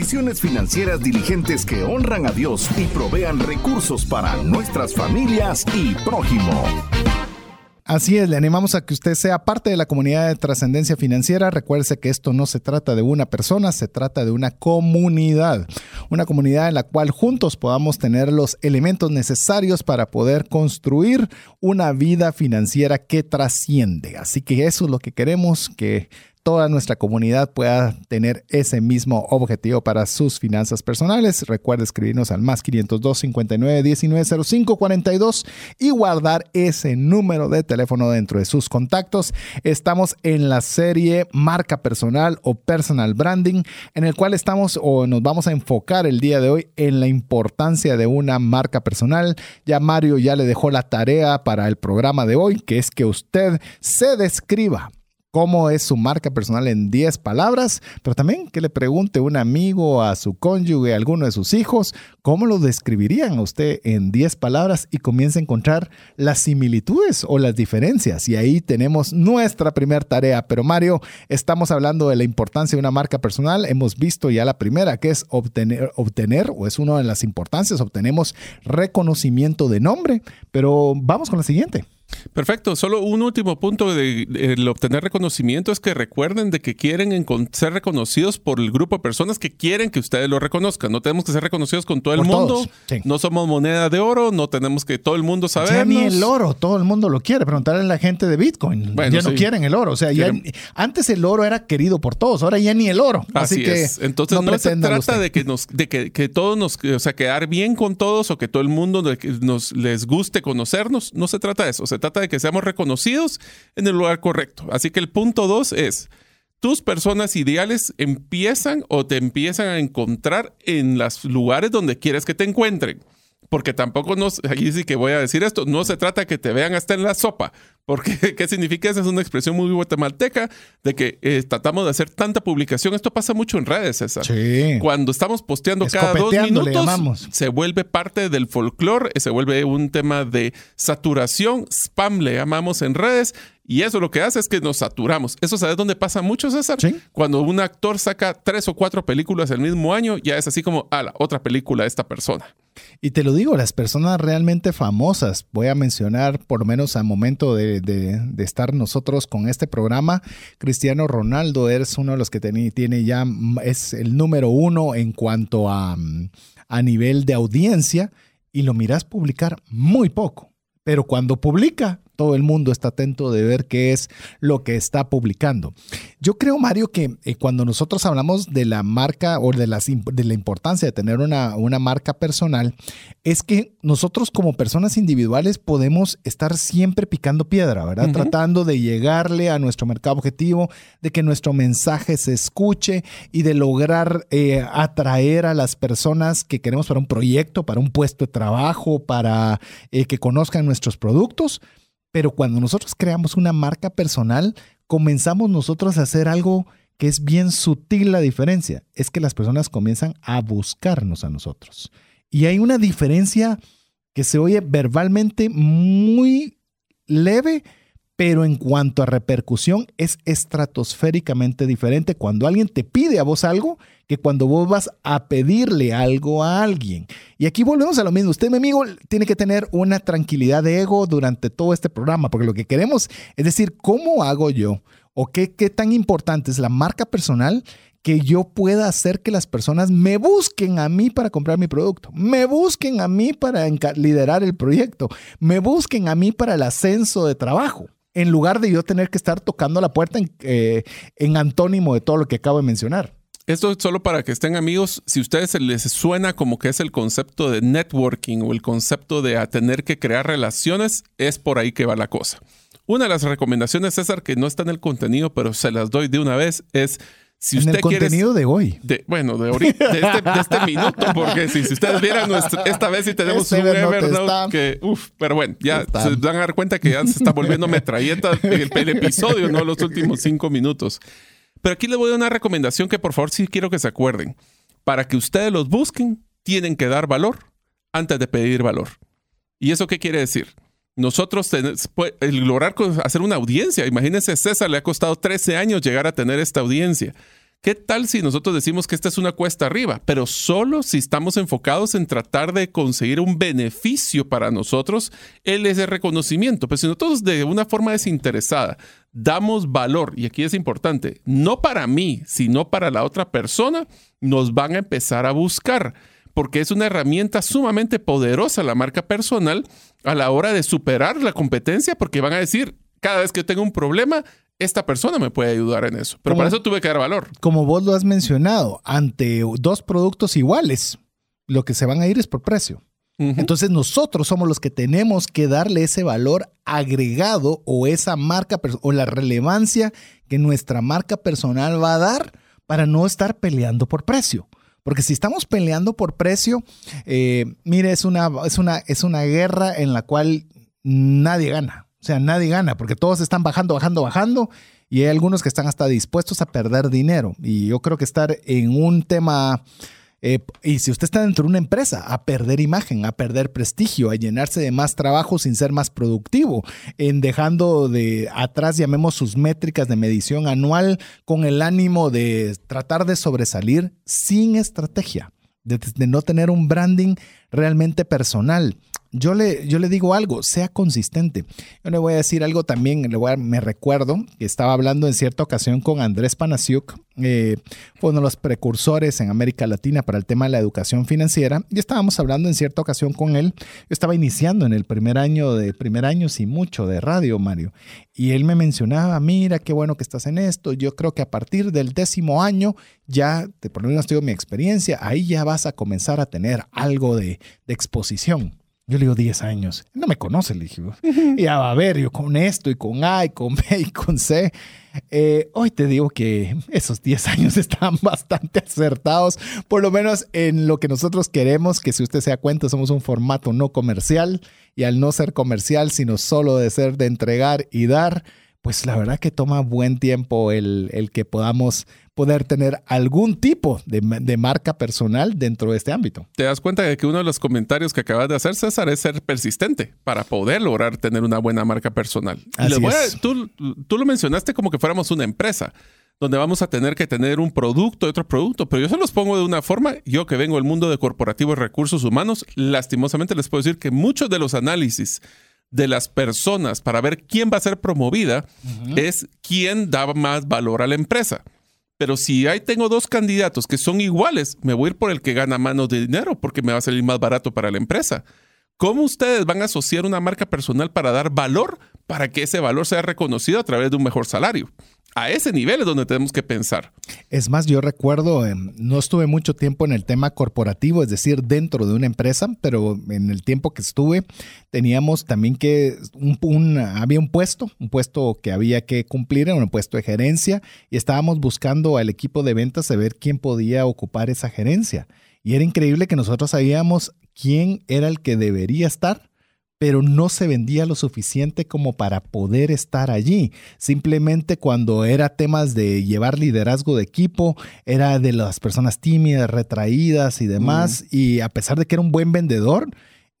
Decisiones financieras diligentes que honran a Dios y provean recursos para nuestras familias y prójimo. Así es, le animamos a que usted sea parte de la comunidad de trascendencia financiera. Recuerde que esto no se trata de una persona, se trata de una comunidad. Una comunidad en la cual juntos podamos tener los elementos necesarios para poder construir una vida financiera que trasciende. Así que eso es lo que queremos, que toda nuestra comunidad pueda tener ese mismo objetivo para sus finanzas personales. Recuerda escribirnos al más 502 59 19 05 42 y guardar ese número de teléfono dentro de sus contactos. Estamos en la serie Marca Personal o Personal Branding, en el cual estamos o nos vamos a enfocar el día de hoy en la importancia de una marca personal. Ya Mario ya le dejó la tarea para el programa de hoy, que es que usted se describa cómo es su marca personal en 10 palabras, pero también que le pregunte un amigo, a su cónyuge, a alguno de sus hijos, cómo lo describirían a usted en 10 palabras y comience a encontrar las similitudes o las diferencias. Y ahí tenemos nuestra primera tarea. Pero Mario, estamos hablando de la importancia de una marca personal. Hemos visto ya la primera, que es obtener, obtener o es una de las importancias, obtenemos reconocimiento de nombre, pero vamos con la siguiente. Perfecto. Solo un último punto de, obtener reconocimiento es que recuerden de que quieren ser reconocidos por el grupo de personas que quieren que ustedes lo reconozcan. No tenemos que ser reconocidos con todo el mundo. No somos moneda de oro, no tenemos que todo el mundo saber. Ya ni el oro, todo el mundo lo quiere. Preguntarle a la gente de Bitcoin. ya no quieren el oro. O sea, antes el oro era querido por todos, ahora ya ni el oro. Así, que Entonces no, se trata de que nos, de que, todos nos, o sea, quedar bien con todos o que todo el mundo nos les guste conocernos. No se trata de eso. O sea, trata de que seamos reconocidos en el lugar correcto. Así que el punto dos es, tus personas ideales empiezan o te empiezan a encontrar en los lugares donde quieres que te encuentren porque tampoco nos, aquí sí que voy a decir esto, no se trata que te vean hasta en la sopa, porque ¿qué significa? Esa es una expresión muy guatemalteca de que eh, tratamos de hacer tanta publicación. Esto pasa mucho en redes, César. Sí. Cuando estamos posteando cada dos minutos, se vuelve parte del folclore, se vuelve un tema de saturación, spam le llamamos en redes, y eso lo que hace es que nos saturamos. ¿Eso sabes dónde pasa mucho, César? Cuando un actor saca tres o cuatro películas el mismo año, ya es así como, a la otra película de esta persona. Y te lo digo, las personas realmente famosas, voy a mencionar por lo menos al momento de, estar nosotros con este programa, Cristiano Ronaldo es uno de los que tiene, ya, es el número uno en cuanto a, a nivel de audiencia y lo miras publicar muy poco. Pero cuando publica, todo el mundo está atento de ver qué es lo que está publicando. Yo creo, Mario, que eh, cuando nosotros hablamos de la marca o de, de la importancia de tener una, una marca personal, es que nosotros como personas individuales podemos estar siempre picando piedra, ¿verdad? Tratando de llegarle a nuestro mercado objetivo, de que nuestro mensaje se escuche y de lograr eh, atraer a las personas que queremos para un proyecto, para un puesto de trabajo, para eh, que conozcan nuestros productos. Pero cuando nosotros creamos una marca personal, comenzamos nosotros a hacer algo que es bien sutil la diferencia. Es que las personas comienzan a buscarnos a nosotros. Y hay una diferencia que se oye verbalmente muy leve, pero en cuanto a repercusión es estratosféricamente diferente cuando alguien te pide a vos algo que cuando vos vas a pedirle algo a alguien. Y aquí volvemos a lo mismo. Usted, mi amigo, tiene que tener una tranquilidad de ego durante todo este programa, porque lo que queremos es decir, ¿cómo hago yo? ¿O qué, qué tan importante es la marca personal que yo pueda hacer que las personas me busquen a mí para comprar mi producto, me busquen a mí para liderar el proyecto, me busquen a mí para el ascenso de trabajo? En lugar de yo tener que estar tocando la puerta en, eh, en antónimo de todo lo que acabo de mencionar. Esto es solo para que estén amigos. Si a ustedes les suena como que es el concepto de networking o el concepto de tener que crear relaciones, es por ahí que va la cosa. Una de las recomendaciones, César, que no está en el contenido, pero se las doy de una vez, es si en el contenido de hoy. bueno, de, ahorita, de, este, este minuto, porque si, ustedes vieran esta vez sí tenemos este un Evernote que, uff, pero bueno, ya se van a dar cuenta que ya se está volviendo metralleta el, el episodio, no los últimos cinco minutos. Pero aquí les voy a dar una recomendación que por favor sí quiero que se acuerden. Para que ustedes los busquen, tienen que dar valor antes de pedir valor. ¿Y eso qué quiere decir? Nosotros el lograr hacer una audiencia, imagínense, César le ha costado 13 años llegar a tener esta audiencia. ¿Qué tal si nosotros decimos que esta es una cuesta arriba, pero solo si estamos enfocados en tratar de conseguir un beneficio para nosotros, él es el reconocimiento? Pero si nosotros de una forma desinteresada damos valor, y aquí es importante, no para mí, sino para la otra persona, nos van a empezar a buscar porque es una herramienta sumamente poderosa la marca personal a la hora de superar la competencia, porque van a decir, cada vez que tengo un problema, esta persona me puede ayudar en eso. Pero para eso tuve que dar valor. Como vos lo has mencionado, ante dos productos iguales, lo que se van a ir es por precio. Entonces nosotros somos los que tenemos que darle ese valor agregado o esa marca o la relevancia que nuestra marca personal va a dar para no estar peleando por precio. Porque si estamos peleando por precio, eh, mire, es una, es, una, es una guerra en la cual nadie gana. O sea, nadie gana porque todos están bajando, bajando, bajando y hay algunos que están hasta dispuestos a perder dinero. Y yo creo que estar en un tema eh, y si usted está dentro de una empresa, a perder imagen, a perder prestigio, a llenarse de más trabajo sin ser más productivo, en dejando de atrás, llamemos sus métricas de medición anual con el ánimo de tratar de sobresalir sin estrategia, de no tener un branding realmente personal yo le, yo le digo algo, sea consistente. Yo le voy a decir algo también, me recuerdo que estaba hablando en cierta ocasión con Andrés Panasiuk, eh, fue uno de los precursores en América Latina para el tema de la educación financiera, y estábamos hablando en cierta ocasión con él. Yo estaba iniciando en el primer año de primer año sin mucho de radio, Mario, y él me mencionaba, mira, qué bueno que estás en esto. Yo creo que a partir del décimo año, ya, por lo menos tengo mi experiencia, ahí ya vas a comenzar a tener algo de exposición. Yo le digo 10 años. No me conoce, le dije. Y a ver, yo con esto y con A y con B y con C. Eh, hoy te digo que esos 10 años están bastante acertados, por lo menos en lo que nosotros queremos, que si usted se da cuenta, somos un formato no comercial y al no ser comercial, sino solo de ser de entregar y dar, pues la verdad que toma buen tiempo el, el que podamos poder tener algún tipo de, de, marca personal dentro de este ámbito. Te das cuenta de que uno de los comentarios que acabas de hacer, César, es ser persistente para poder lograr tener una buena marca personal. Así es. tú, tú lo mencionaste como que fuéramos una empresa donde vamos a tener que tener un producto y otro producto, pero yo se los pongo de una forma, yo que vengo del mundo de corporativos recursos humanos, lastimosamente les puedo decir que muchos de los análisis de las personas para ver quién va a ser promovida uh -huh. es quién da más valor a la empresa. Pero si ahí tengo dos candidatos que son iguales, me voy a ir por el que gana menos de dinero porque me va a salir más barato para la empresa. ¿Cómo ustedes van a asociar una marca personal para dar valor para que ese valor sea reconocido a través de un mejor salario? A ese nivel es donde tenemos que pensar. Es más, yo recuerdo, eh, no estuve mucho tiempo en el tema corporativo, es decir, dentro de una empresa, pero en el tiempo que estuve teníamos también que, un, había un puesto, un puesto que había que cumplir, un puesto de gerencia, y estábamos buscando al equipo de ventas a ver quién podía ocupar esa gerencia. Y era increíble que nosotros sabíamos quién era el que debería estar pero no se vendía lo suficiente como para poder estar allí. Simplemente cuando era temas de llevar liderazgo de equipo, era de las personas tímidas, retraídas y demás, mm. y a pesar de que era un buen vendedor,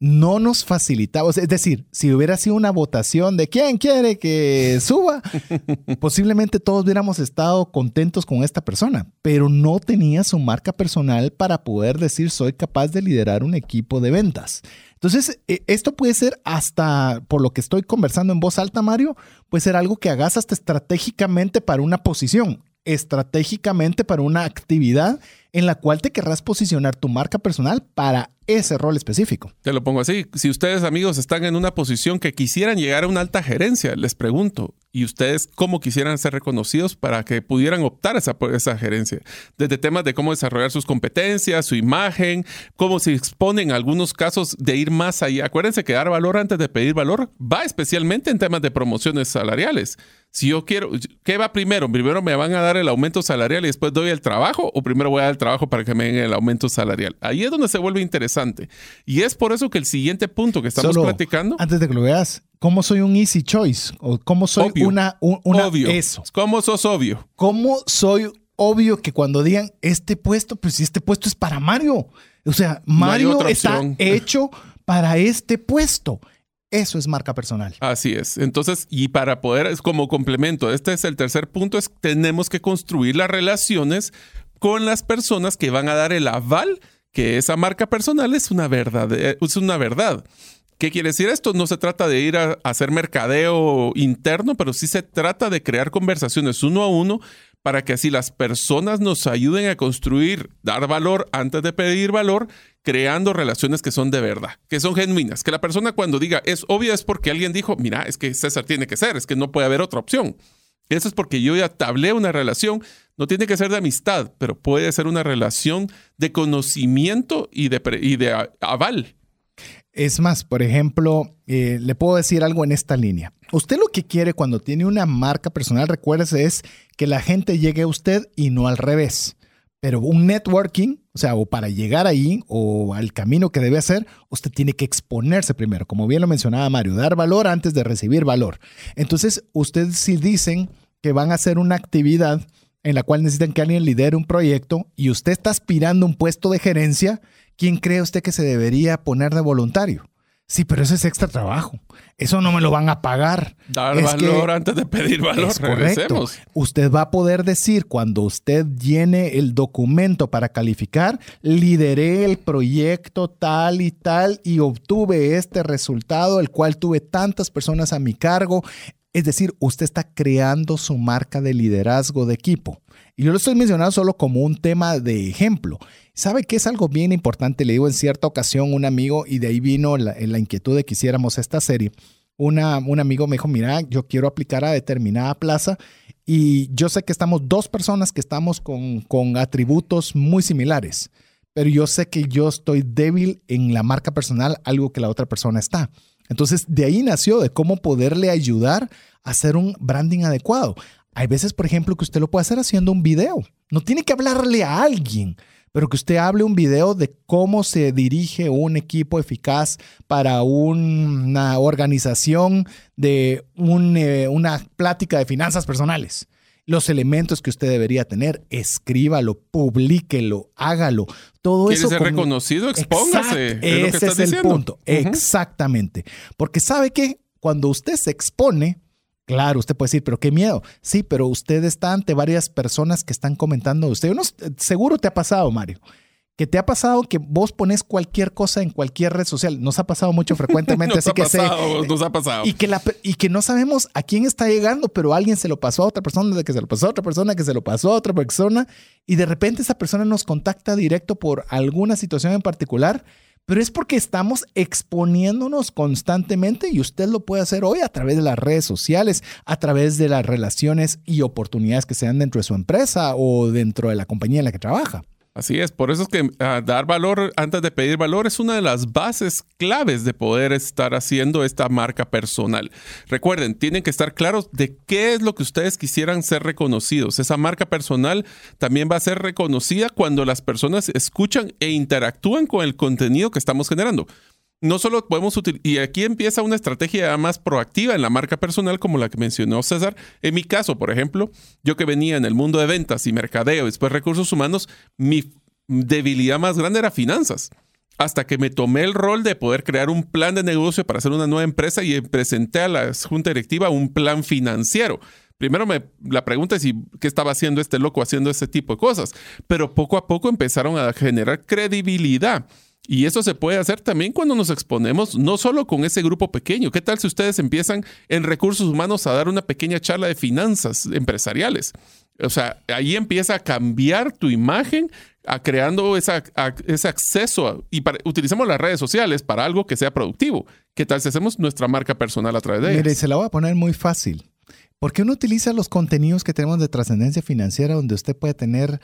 no nos facilitaba. Es decir, si hubiera sido una votación de quién quiere que suba, posiblemente todos hubiéramos estado contentos con esta persona, pero no tenía su marca personal para poder decir soy capaz de liderar un equipo de ventas. Entonces, esto puede ser hasta, por lo que estoy conversando en voz alta, Mario, puede ser algo que hagas hasta estratégicamente para una posición, estratégicamente para una actividad en la cual te querrás posicionar tu marca personal para ese rol específico. Te lo pongo así. Si ustedes, amigos, están en una posición que quisieran llegar a una alta gerencia, les pregunto, ¿y ustedes cómo quisieran ser reconocidos para que pudieran optar esa, esa gerencia? Desde temas de cómo desarrollar sus competencias, su imagen, cómo se exponen algunos casos de ir más allá. Acuérdense que dar valor antes de pedir valor va especialmente en temas de promociones salariales. Si yo quiero, ¿qué va primero? ¿Primero me van a dar el aumento salarial y después doy el trabajo? ¿O primero voy a dar el trabajo para que me den el aumento salarial? Ahí es donde se vuelve interesante. Y es por eso que el siguiente punto que estamos Solo, platicando. Antes de que lo veas, ¿cómo soy un easy choice? ¿O cómo soy Obvio. una, un- una. obvio. Eso. ¿Cómo sos obvio? ¿Cómo soy obvio que cuando digan este puesto, pues si este puesto es para Mario? O sea, Mario está hecho para este puesto. Eso es marca personal. Así es. Entonces, y para poder, es como complemento, este es el tercer punto, es tenemos que construir las relaciones con las personas que van a dar el aval que esa marca personal es una verdad. Es una verdad. ¿Qué quiere decir esto? No se trata de ir a, hacer mercadeo interno, pero sí se trata de crear conversaciones uno a uno para que así las personas nos ayuden a construir, dar valor antes de pedir valor, creando relaciones que son de verdad, que son genuinas. Que la persona cuando diga es obvio es porque alguien dijo, mira, es que César tiene que ser, es que no puede haber otra opción. Eso es porque yo ya tablé una relación, no tiene que ser de amistad, pero puede ser una relación de conocimiento y de, y de aval. Es más, por ejemplo, eh, le puedo decir algo en esta línea. Usted lo que quiere cuando tiene una marca personal, recuérdese, es que la gente llegue a usted y no al revés. Pero un networking, o sea, o para llegar ahí o al camino que debe hacer, usted tiene que exponerse primero, como bien lo mencionaba Mario, dar valor antes de recibir valor. Entonces, ustedes si dicen que van a hacer una actividad en la cual necesitan que alguien lidere un proyecto y usted está aspirando a un puesto de gerencia, ¿quién cree usted que se debería poner de voluntario? Sí, pero eso es extra trabajo. Eso no me lo van a pagar. Dar Es que- valor antes de pedir valor. es correcto. Usted va a poder decir cuando usted llene el documento para calificar, lideré el proyecto tal y tal y obtuve este resultado, el cual tuve tantas personas a mi cargo. Es decir, usted está creando su marca de liderazgo de equipo. Y yo lo estoy mencionando solo como un tema de ejemplo. ¿Sabe qué es algo bien importante? Le digo en cierta ocasión un amigo y de ahí vino la, la inquietud de que hiciéramos esta serie. Un amigo me dijo, mira, yo quiero aplicar a determinada plaza y yo sé que estamos dos personas que estamos con, con atributos muy similares, pero yo sé que yo estoy débil en la marca personal, algo que la otra persona está. Entonces, de ahí nació de cómo poderle ayudar a hacer un branding adecuado. Hay veces, por ejemplo, que usted lo puede hacer haciendo un video. No tiene que hablarle a alguien, pero que usted hable un video de cómo se dirige un equipo eficaz para una organización de eh, una plática de finanzas personales los elementos que usted debería tener, escríbalo, publíquelo, hágalo. Todo ¿Quiere eso. ser reconocido? Expóngase. ese es el punto. Exactamente. Porque sabe que cuando usted se expone, claro, usted puede decir, pero qué miedo. Sí, pero usted está ante varias personas que están comentando de usted. seguro te ha pasado, Mario que te ha pasado que vos pones cualquier cosa en cualquier red social. Nos ha pasado mucho frecuentemente, nos así ha que pasado, nos ha pasado. Y que, y que no sabemos a quién está llegando, pero alguien se lo pasó a otra persona, de que se lo pasó a otra persona, que se lo pasó a otra persona, y de repente esa persona nos contacta directo por alguna situación en particular. Pero es porque estamos exponiéndonos constantemente y usted lo puede hacer hoy a través de las redes sociales, a través de las relaciones y oportunidades que se dan dentro de su empresa o dentro de la compañía en la que trabaja. Así es, por eso es que ah, dar valor antes de pedir valor es una de las bases claves de poder estar haciendo esta marca personal. Recuerden, tienen que estar claros de qué es lo que ustedes quisieran ser reconocidos. Esa marca personal también va a ser reconocida cuando las personas escuchan e interactúan con el contenido que estamos generando no solo podemos utilizar, y aquí empieza una estrategia más proactiva en la marca personal como la que mencionó César. En mi caso, por ejemplo, yo que venía en el mundo de ventas y mercadeo después recursos humanos, mi debilidad más grande era finanzas. Hasta que me tomé el rol de poder crear un plan de negocio para hacer una nueva empresa y presenté a la junta directiva un plan financiero. Primero me, la pregunta es si, qué estaba haciendo este loco haciendo ese tipo de cosas, pero poco a poco empezaron a generar credibilidad. Y eso se puede hacer también cuando nos exponemos, no solo con ese grupo pequeño. ¿Qué tal si ustedes empiezan en recursos humanos a dar una pequeña charla de finanzas empresariales? O sea, ahí empieza a cambiar tu imagen, a creando esa, ese acceso y utilizamos las redes sociales para algo que sea productivo. ¿Qué tal si hacemos nuestra marca personal a través de Mire, se la voy a poner muy fácil. ¿Por qué uno utiliza los contenidos que tenemos de trascendencia financiera donde usted puede tener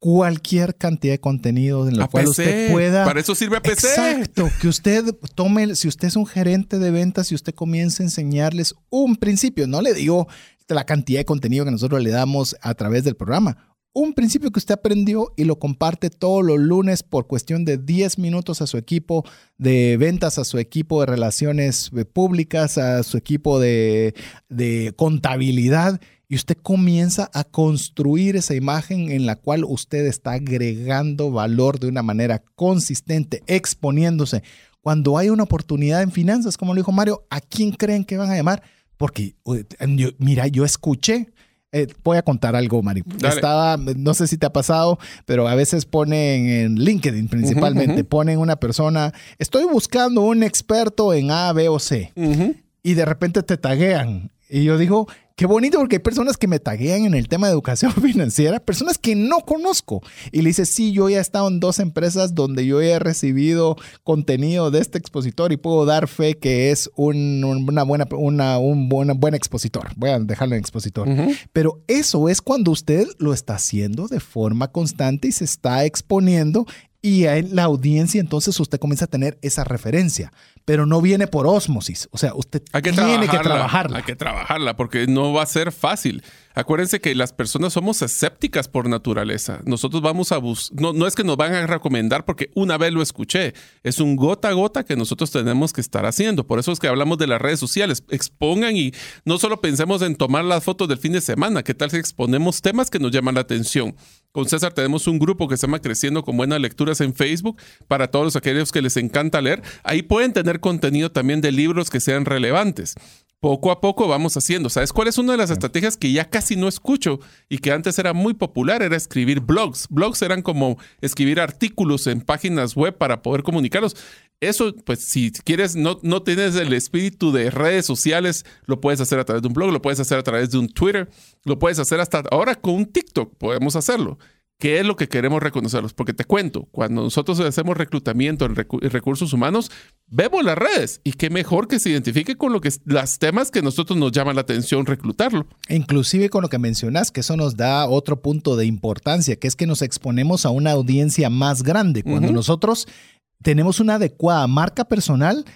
cualquier cantidad de contenido en lo cual usted pueda. Para eso sirve a PC. Exacto, que usted tome, si usted es un gerente de ventas y usted comienza a enseñarles un principio, no le digo la cantidad de contenido que nosotros le damos a través del programa, un principio que usted aprendió y lo comparte todos los lunes por cuestión de 10 minutos a su equipo de ventas, a su equipo de relaciones públicas, a su equipo de, de contabilidad y usted comienza a construir esa imagen en la cual usted está agregando valor de una manera consistente, exponiéndose. Cuando hay una oportunidad en finanzas, como lo dijo Mario, ¿a quién creen que van a llamar? Porque, mira, yo escuché, eh, voy a contar algo, Mario. Estaba, no sé si te ha pasado, pero a veces ponen en LinkedIn principalmente, ponen una persona, estoy buscando un experto en A, B o C. Y de repente te taguean. Y yo digo, Qué bonito porque hay personas que me taguean en el tema de educación financiera, personas que no conozco. Y le dice, sí, yo ya he estado en dos empresas donde yo he recibido contenido de este expositor y puedo dar fe que es un, una buena, una, un buen expositor. Voy a dejarlo en expositor. Pero eso es cuando usted lo está haciendo de forma constante y se está exponiendo y en la audiencia entonces usted comienza a tener esa referencia pero no viene por osmosis. O sea, usted tiene que trabajarla. Hay que trabajarla porque no va a ser fácil. Acuérdense que las personas somos escépticas por naturaleza. Nosotros vamos a buscar, no, no es que nos van a recomendar porque una vez lo escuché, es un gota a gota que nosotros tenemos que estar haciendo. Por eso es que hablamos de las redes sociales. Expongan y no solo pensemos en tomar las fotos del fin de semana, ¿qué tal si exponemos temas que nos llaman la atención? Con César tenemos un grupo que se llama Creciendo con Buenas Lecturas en Facebook para todos aquellos que les encanta leer. Ahí pueden tener contenido también de libros que sean relevantes poco a poco vamos haciendo. ¿Sabes cuál es una de las estrategias que ya casi no escucho y que antes era muy popular? Era escribir blogs. Blogs eran como escribir artículos en páginas web para poder comunicarlos. Eso, pues si quieres, no, no tienes el espíritu de redes sociales, lo puedes hacer a través de un blog, lo puedes hacer a través de un Twitter, lo puedes hacer hasta ahora con un TikTok, podemos hacerlo. ¿Qué es lo que queremos reconocerlos? Porque te cuento, cuando nosotros hacemos reclutamiento en recursos humanos, vemos las redes y qué mejor que se identifique con lo que las temas que nosotros nos llaman la atención reclutarlo. Inclusive con lo que mencionas, que eso nos da otro punto de importancia, que es que nos exponemos a una audiencia más grande. Cuando nosotros tenemos una adecuada marca personal,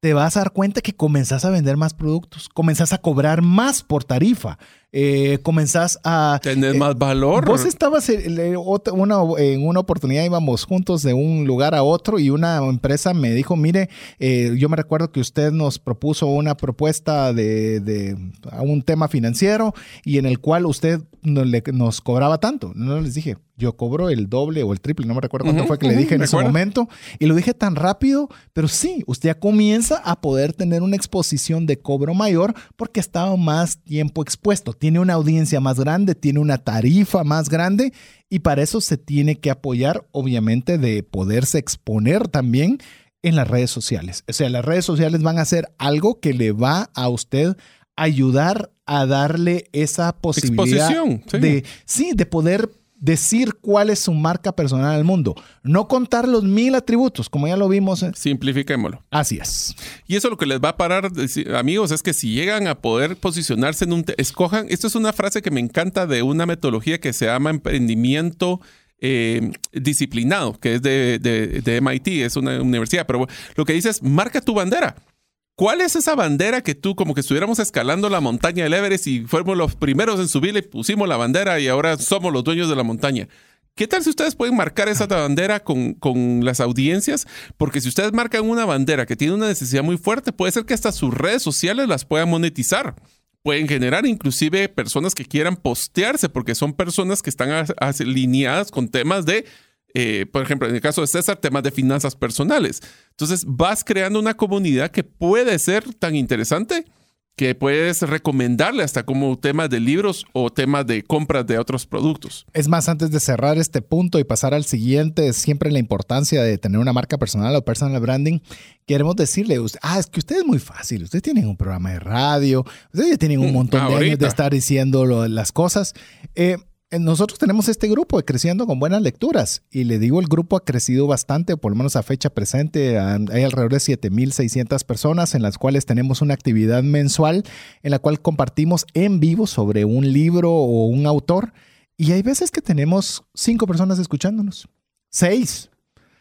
te vas a dar cuenta que comenzás a vender más productos, comenzás a cobrar más por tarifa, eh, comenzás a... Tener eh, más valor. Vos estabas en una, en una oportunidad, íbamos juntos de un lugar a otro y una empresa me dijo, mire, eh, yo me recuerdo que usted nos propuso una propuesta de, de a un tema financiero y en el cual usted nos cobraba tanto. No les dije, yo cobro el doble o el triple, no me recuerdo cuánto fue que le dije en ese momento. Y lo dije tan rápido, pero sí, usted ya comienza a poder tener una exposición de cobro mayor porque ha estado más tiempo expuesto. Tiene una audiencia más grande, tiene una tarifa más grande y para eso se tiene que apoyar, obviamente, de poderse exponer también en las redes sociales. O sea, las redes sociales van a ser algo que le va a usted ayudar a darle esa posibilidad de sí, de poder decir cuál es su marca personal al mundo. No contar los mil atributos, como ya lo vimos. Simplifiquémoslo. Así es. Y eso lo que les va a parar, amigos, es que si llegan a poder posicionarse en un... Escojan, esto es una frase que me encanta de una metodología que se llama emprendimiento eh, disciplinado, que es de, de, MIT, es una universidad, pero lo que dice es, marca tu bandera. ¿Cuál es esa bandera que tú, como que estuviéramos escalando la montaña del Everest y fuimos los primeros en subir y pusimos la bandera y ahora somos los dueños de la montaña? ¿Qué tal si ustedes pueden marcar esa bandera con, con, las audiencias? Porque si ustedes marcan una bandera que tiene una necesidad muy fuerte, puede ser que hasta sus redes sociales las puedan monetizar. Pueden generar inclusive personas que quieran postearse porque son personas que están alineadas con temas de eh, por ejemplo, en el caso de César, temas de finanzas personales. Entonces, vas creando una comunidad que puede ser tan interesante que puedes recomendarle hasta como temas de libros o temas de compras de otros productos. Es más, antes de cerrar este punto y pasar al siguiente, siempre la importancia de tener una marca personal o personal branding, queremos decirle, ah, es que usted es muy fácil, ustedes tienen un programa de radio, ustedes tienen un mm, montón de años de estar diciendo las cosas. Eh, nosotros tenemos este grupo de Creciendo con Buenas Lecturas. Y le digo, el grupo ha crecido bastante, por lo menos a fecha presente, hay alrededor de 7.600 personas en las cuales tenemos una actividad mensual en la cual compartimos en vivo sobre un libro o un autor. Y hay veces que tenemos cinco personas escuchándonos, seis,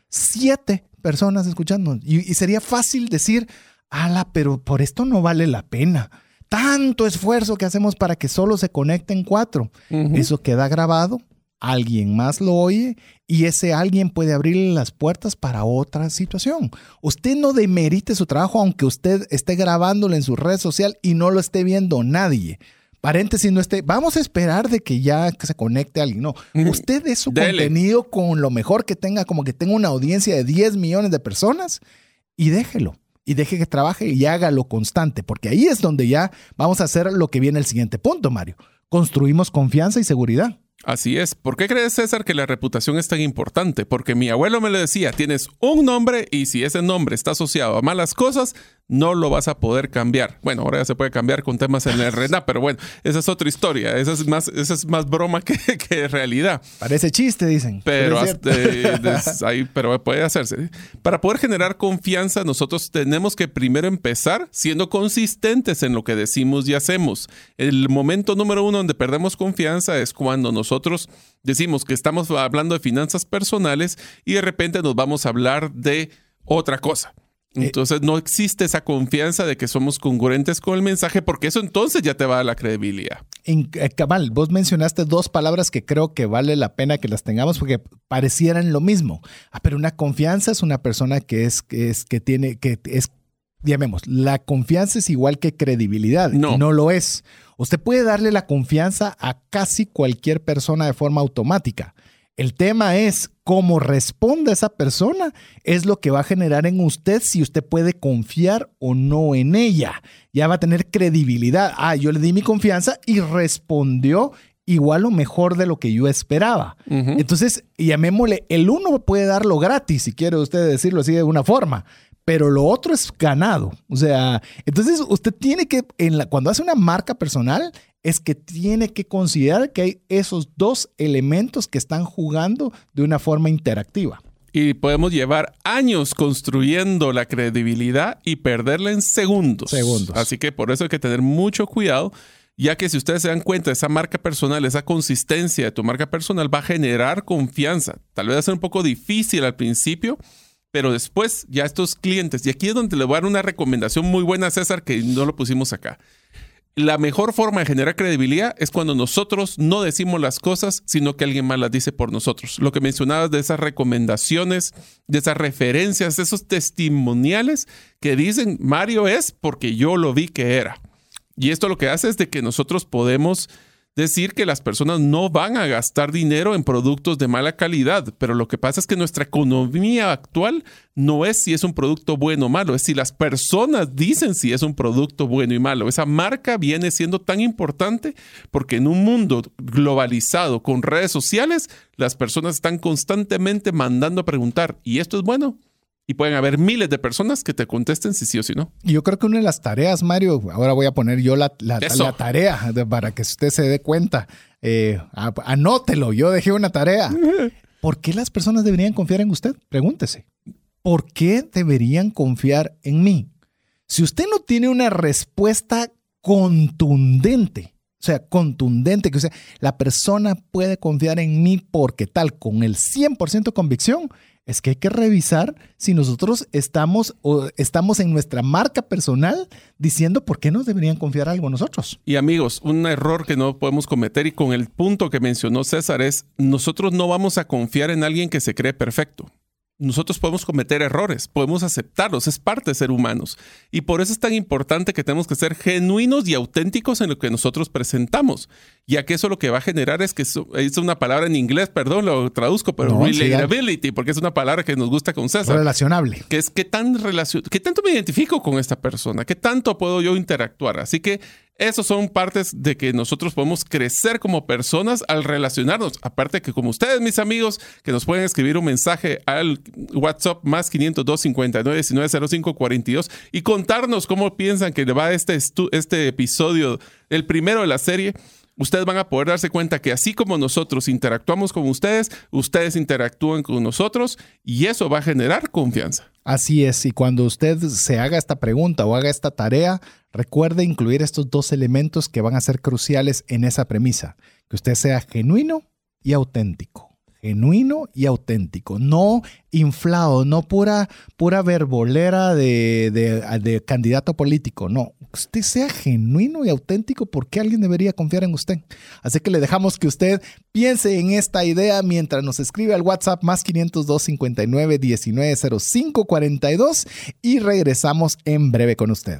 siete personas escuchándonos. Y, y sería fácil decir, ala, pero por esto no vale la pena tanto esfuerzo que hacemos para que solo se conecten cuatro. Eso queda grabado, alguien más lo oye y ese alguien puede abrirle las puertas para otra situación. Usted no demerite su trabajo aunque usted esté grabándolo en su red social y no lo esté viendo nadie. Paréntesis, no esté. Vamos a esperar de que ya se conecte alguien. No, usted es su contenido con lo mejor que tenga, como que tenga una audiencia de 10 millones de personas y déjelo y deje que trabaje y hágalo constante, porque ahí es donde ya vamos a hacer lo que viene el siguiente punto, Mario. Construimos confianza y seguridad. Así es. ¿Por qué crees, César, que la reputación es tan importante? Porque mi abuelo me lo decía, tienes un nombre y si ese nombre está asociado a malas cosas, no lo vas a poder cambiar. Bueno, ahora ya se puede cambiar con temas en el RENA, pero bueno, esa es otra historia. Esa es más, esa es más broma que, que realidad. Parece chiste, dicen. Pero, ahí, pero puede hacerse. Para poder generar confianza, nosotros tenemos que primero empezar siendo consistentes en lo que decimos y hacemos. El momento número uno donde perdemos confianza es cuando nosotros decimos que estamos hablando de finanzas personales y de repente nos vamos a hablar de otra cosa. Eh, entonces no existe esa confianza de que somos congruentes con el mensaje porque eso entonces ya te va a la credibilidad. En, eh, cabal, vos mencionaste dos palabras que creo que vale la pena que las tengamos porque parecieran lo mismo. Ah, pero una confianza es una persona que es, que es, que tiene, que es, llamemos, la confianza es igual que credibilidad. No. No lo es. Usted puede darle la confianza a casi cualquier persona de forma automática. El tema es cómo responde esa persona, es lo que va a generar en usted si usted puede confiar o no en ella. Ya va a tener credibilidad. Ah, yo le di mi confianza y respondió igual o mejor de lo que yo esperaba. Entonces, llamémosle, el uno puede darlo gratis, si quiere usted decirlo así de una forma, pero lo otro es ganado. O sea, entonces usted tiene que, en la, cuando hace una marca personal, es que tiene que considerar que hay esos dos elementos que están jugando de una forma interactiva. Y podemos llevar años construyendo la credibilidad y perderla en segundos. Segundos. Así que por eso hay que tener mucho cuidado, ya que si ustedes se dan cuenta, esa marca personal, esa consistencia de tu marca personal va a generar confianza. Tal vez va a ser un poco difícil al principio, pero después ya estos clientes, y aquí es donde le voy a dar una recomendación muy buena a César que no lo pusimos acá. La mejor forma de generar credibilidad es cuando nosotros no decimos las cosas, sino que alguien más las dice por nosotros. Lo que mencionabas de esas recomendaciones, de esas referencias, de esos testimoniales que dicen, Mario es porque yo lo vi que era. Y esto lo que hace es de que nosotros podemos decir que las personas no van a gastar dinero en productos de mala calidad, pero lo que pasa es que nuestra economía actual no es si es un producto bueno o malo, es si las personas dicen si es un producto bueno y malo. Esa marca viene siendo tan importante porque en un mundo globalizado con redes sociales, las personas están constantemente mandando a preguntar, ¿y esto es bueno? Y pueden haber miles de personas que te contesten si sí o si no. Y yo creo que una de las tareas, Mario, ahora voy a poner yo la, la, tarea para que usted se dé cuenta. Eh, anótelo, yo dejé una tarea. ¿Por qué las personas deberían confiar en usted? Pregúntese. ¿Por qué deberían confiar en mí? Si usted no tiene una respuesta contundente, o sea, contundente, que o sea, la persona puede confiar en mí porque tal, con el 100% convicción, es que hay que revisar si nosotros estamos, o estamos en nuestra marca personal diciendo por qué nos deberían confiar algo nosotros. Y amigos, un error que no podemos cometer y con el punto que mencionó César es, nosotros no vamos a confiar en alguien que se cree perfecto nosotros podemos cometer errores, podemos aceptarlos, es parte de ser humanos. Y por eso es tan importante que tenemos que ser genuinos y auténticos en lo que nosotros presentamos, ya que eso lo que va a generar es que es una palabra en inglés, perdón, lo traduzco, pero relatability, porque es una palabra que nos gusta con César. Relacionable. Que es qué tan relacion qué tanto me identifico con esta persona, qué tanto puedo yo interactuar. Así que esos son partes de que nosotros podemos crecer como personas al relacionarnos. Aparte que como ustedes, mis amigos, que nos pueden escribir un mensaje al WhatsApp más 502 59 19 05 42 y contarnos cómo piensan que le va este, este episodio, el primero de la serie ustedes van a poder darse cuenta que así como nosotros interactuamos con ustedes, ustedes interactúan con nosotros y eso va a generar confianza. Así es, y cuando usted se haga esta pregunta o haga esta tarea, recuerde incluir estos dos elementos que van a ser cruciales en esa premisa, que usted sea genuino y auténtico genuino y auténtico, no inflado, no pura, pura verbolera de, de, candidato político, no, usted sea genuino y auténtico porque alguien debería confiar en usted. Así que le dejamos que usted piense en esta idea mientras nos escribe al WhatsApp más 502 59 19 05 42 y regresamos en breve con usted.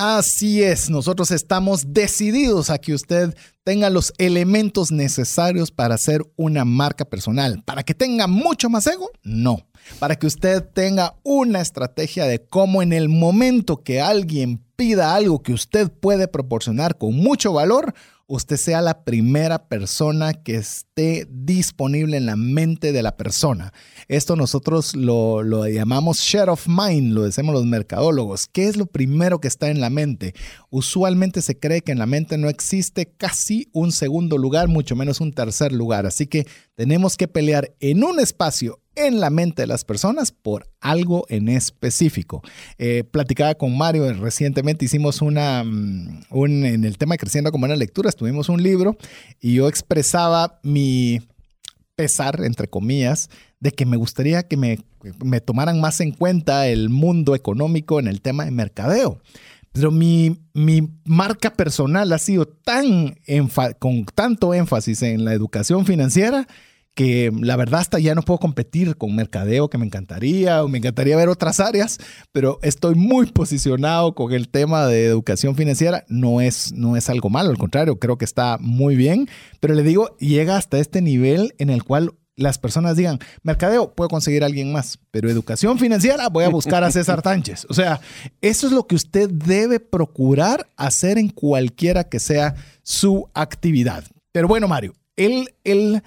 Así es, nosotros estamos decididos a que usted tenga los elementos necesarios para hacer una marca personal. ¿Para que tenga mucho más ego? No. Para que usted tenga una estrategia de cómo en el momento que alguien pida algo que usted puede proporcionar con mucho valor, usted sea la primera persona que esté disponible en la mente de la persona. Esto nosotros lo, llamamos share of mind, lo decimos los mercadólogos. ¿Qué es lo primero que está en la mente? Usualmente se cree que en la mente no existe casi un segundo lugar, mucho menos un tercer lugar. Así que tenemos que pelear en un espacio en la mente de las personas por algo en específico. Eh, platicaba con Mario recientemente, hicimos una, mm, un, en el tema de Creciendo como una lectura, tuvimos un libro y yo expresaba mi pesar, entre comillas, de que me gustaría que me, me tomaran más en cuenta el mundo económico en el tema de mercadeo. Pero mi, mi marca personal ha sido tan con tanto énfasis en la educación financiera que la verdad hasta ya no puedo competir con mercadeo que me encantaría o me encantaría ver otras áreas, pero estoy muy posicionado con el tema de educación financiera. No es, no es algo malo, al contrario, creo que está muy bien, pero le digo, llega hasta este nivel en el cual las personas digan, mercadeo, puedo conseguir a alguien más, pero educación financiera, voy a buscar a César Tánchez. O sea, eso es lo que usted debe procurar hacer en cualquiera que sea su actividad. Pero bueno, Mario, el, el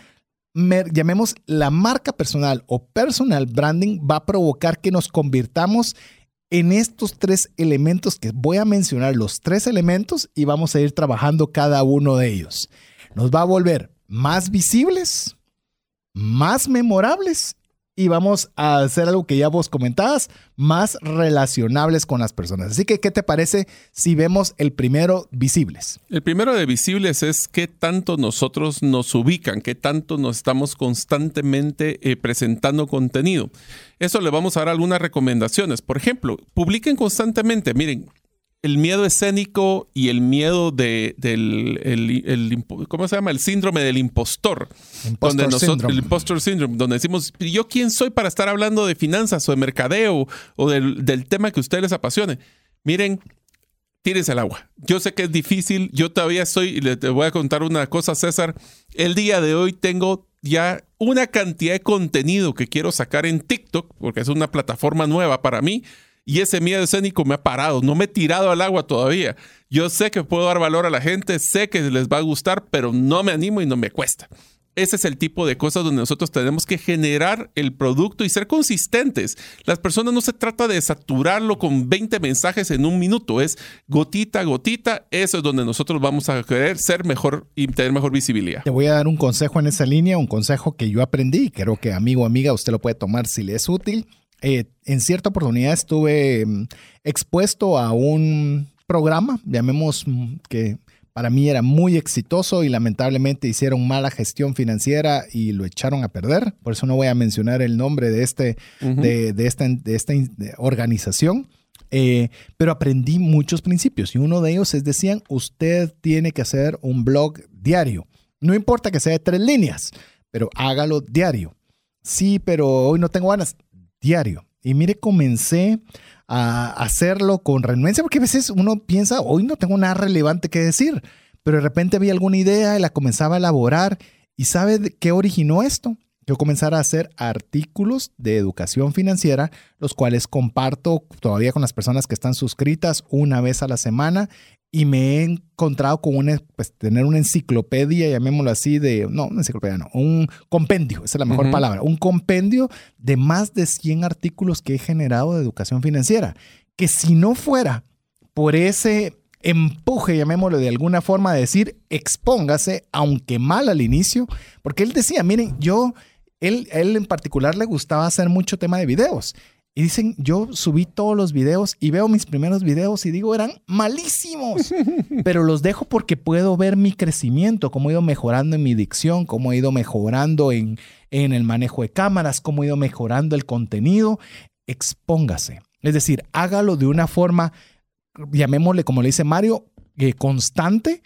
llamemos la marca personal o personal branding va a provocar que nos convirtamos en estos tres elementos que voy a mencionar, los tres elementos, y vamos a ir trabajando cada uno de ellos. Nos va a volver más visibles, más memorables y vamos a hacer algo que ya vos comentabas, más relacionables con las personas. Así que, ¿qué te parece si vemos el primero, visibles? El primero de visibles es qué tanto nosotros nos ubican, qué tanto nos estamos constantemente eh, presentando contenido. Eso le vamos a dar algunas recomendaciones. Por ejemplo, publiquen constantemente. Miren, el miedo escénico y el miedo de, del el, ¿cómo se llama? El síndrome del impostor. donde nosotros, el impostor syndrome, donde decimos, ¿yo quién soy para estar hablando de finanzas o de mercadeo o del, del tema que a ustedes les apasione? Miren, tírense el agua. Yo sé que es difícil, yo todavía estoy, y le te voy a contar una cosa, César. El día de hoy tengo ya una cantidad de contenido que quiero sacar en TikTok, porque es una plataforma nueva para mí y ese miedo escénico me ha parado, no me he tirado al agua todavía. Yo sé que puedo dar valor a la gente, sé que les va a gustar, pero no me animo y no me cuesta. Ese es el tipo de cosas donde nosotros tenemos que generar el producto y ser consistentes. Las personas no se trata de saturarlo con 20 mensajes en un minuto, es gotita a gotita. Eso es donde nosotros vamos a querer ser mejor y tener mejor visibilidad. Te voy a dar un consejo en esa línea, un consejo que yo aprendí y creo que amigo o amiga usted lo puede tomar si le es útil. Eh, en cierta oportunidad estuve mm, expuesto a un programa, llamemos mm, que para mí era muy exitoso y lamentablemente hicieron mala gestión financiera y lo echaron a perder. Por eso no voy a mencionar el nombre de, este, de, esta, de esta organización. Eh, pero aprendí muchos principios y uno de ellos es decían, usted tiene que hacer un blog diario. No importa que sea de tres líneas, pero hágalo diario. Sí, pero hoy no tengo ganas diario. Y mire, comencé a hacerlo con renuencia, porque a veces uno piensa, hoy no tengo nada relevante que decir, pero de repente había alguna idea y la comenzaba a elaborar. ¿Y sabe qué originó esto? Yo comenzara a hacer artículos de educación financiera, los cuales comparto todavía con las personas que están suscritas una vez a la semana y me he encontrado con una, pues, tener una enciclopedia, llamémoslo así, de, no, una enciclopedia, no, un compendio, esa es la mejor palabra, un compendio de más de 100 artículos que he generado de educación financiera, que si no fuera por ese empuje, llamémoslo de alguna forma, de decir, expóngase, aunque mal al inicio, porque él decía, miren, yo, él, él en particular le gustaba hacer mucho tema de videos. Y dicen, yo subí todos los videos y veo mis primeros videos y digo, eran malísimos, pero los dejo porque puedo ver mi crecimiento, cómo he ido mejorando en mi dicción, cómo he ido mejorando en, en el manejo de cámaras, cómo he ido mejorando el contenido. Expóngase. Es decir, hágalo de una forma, llamémosle como le dice Mario, eh, constante,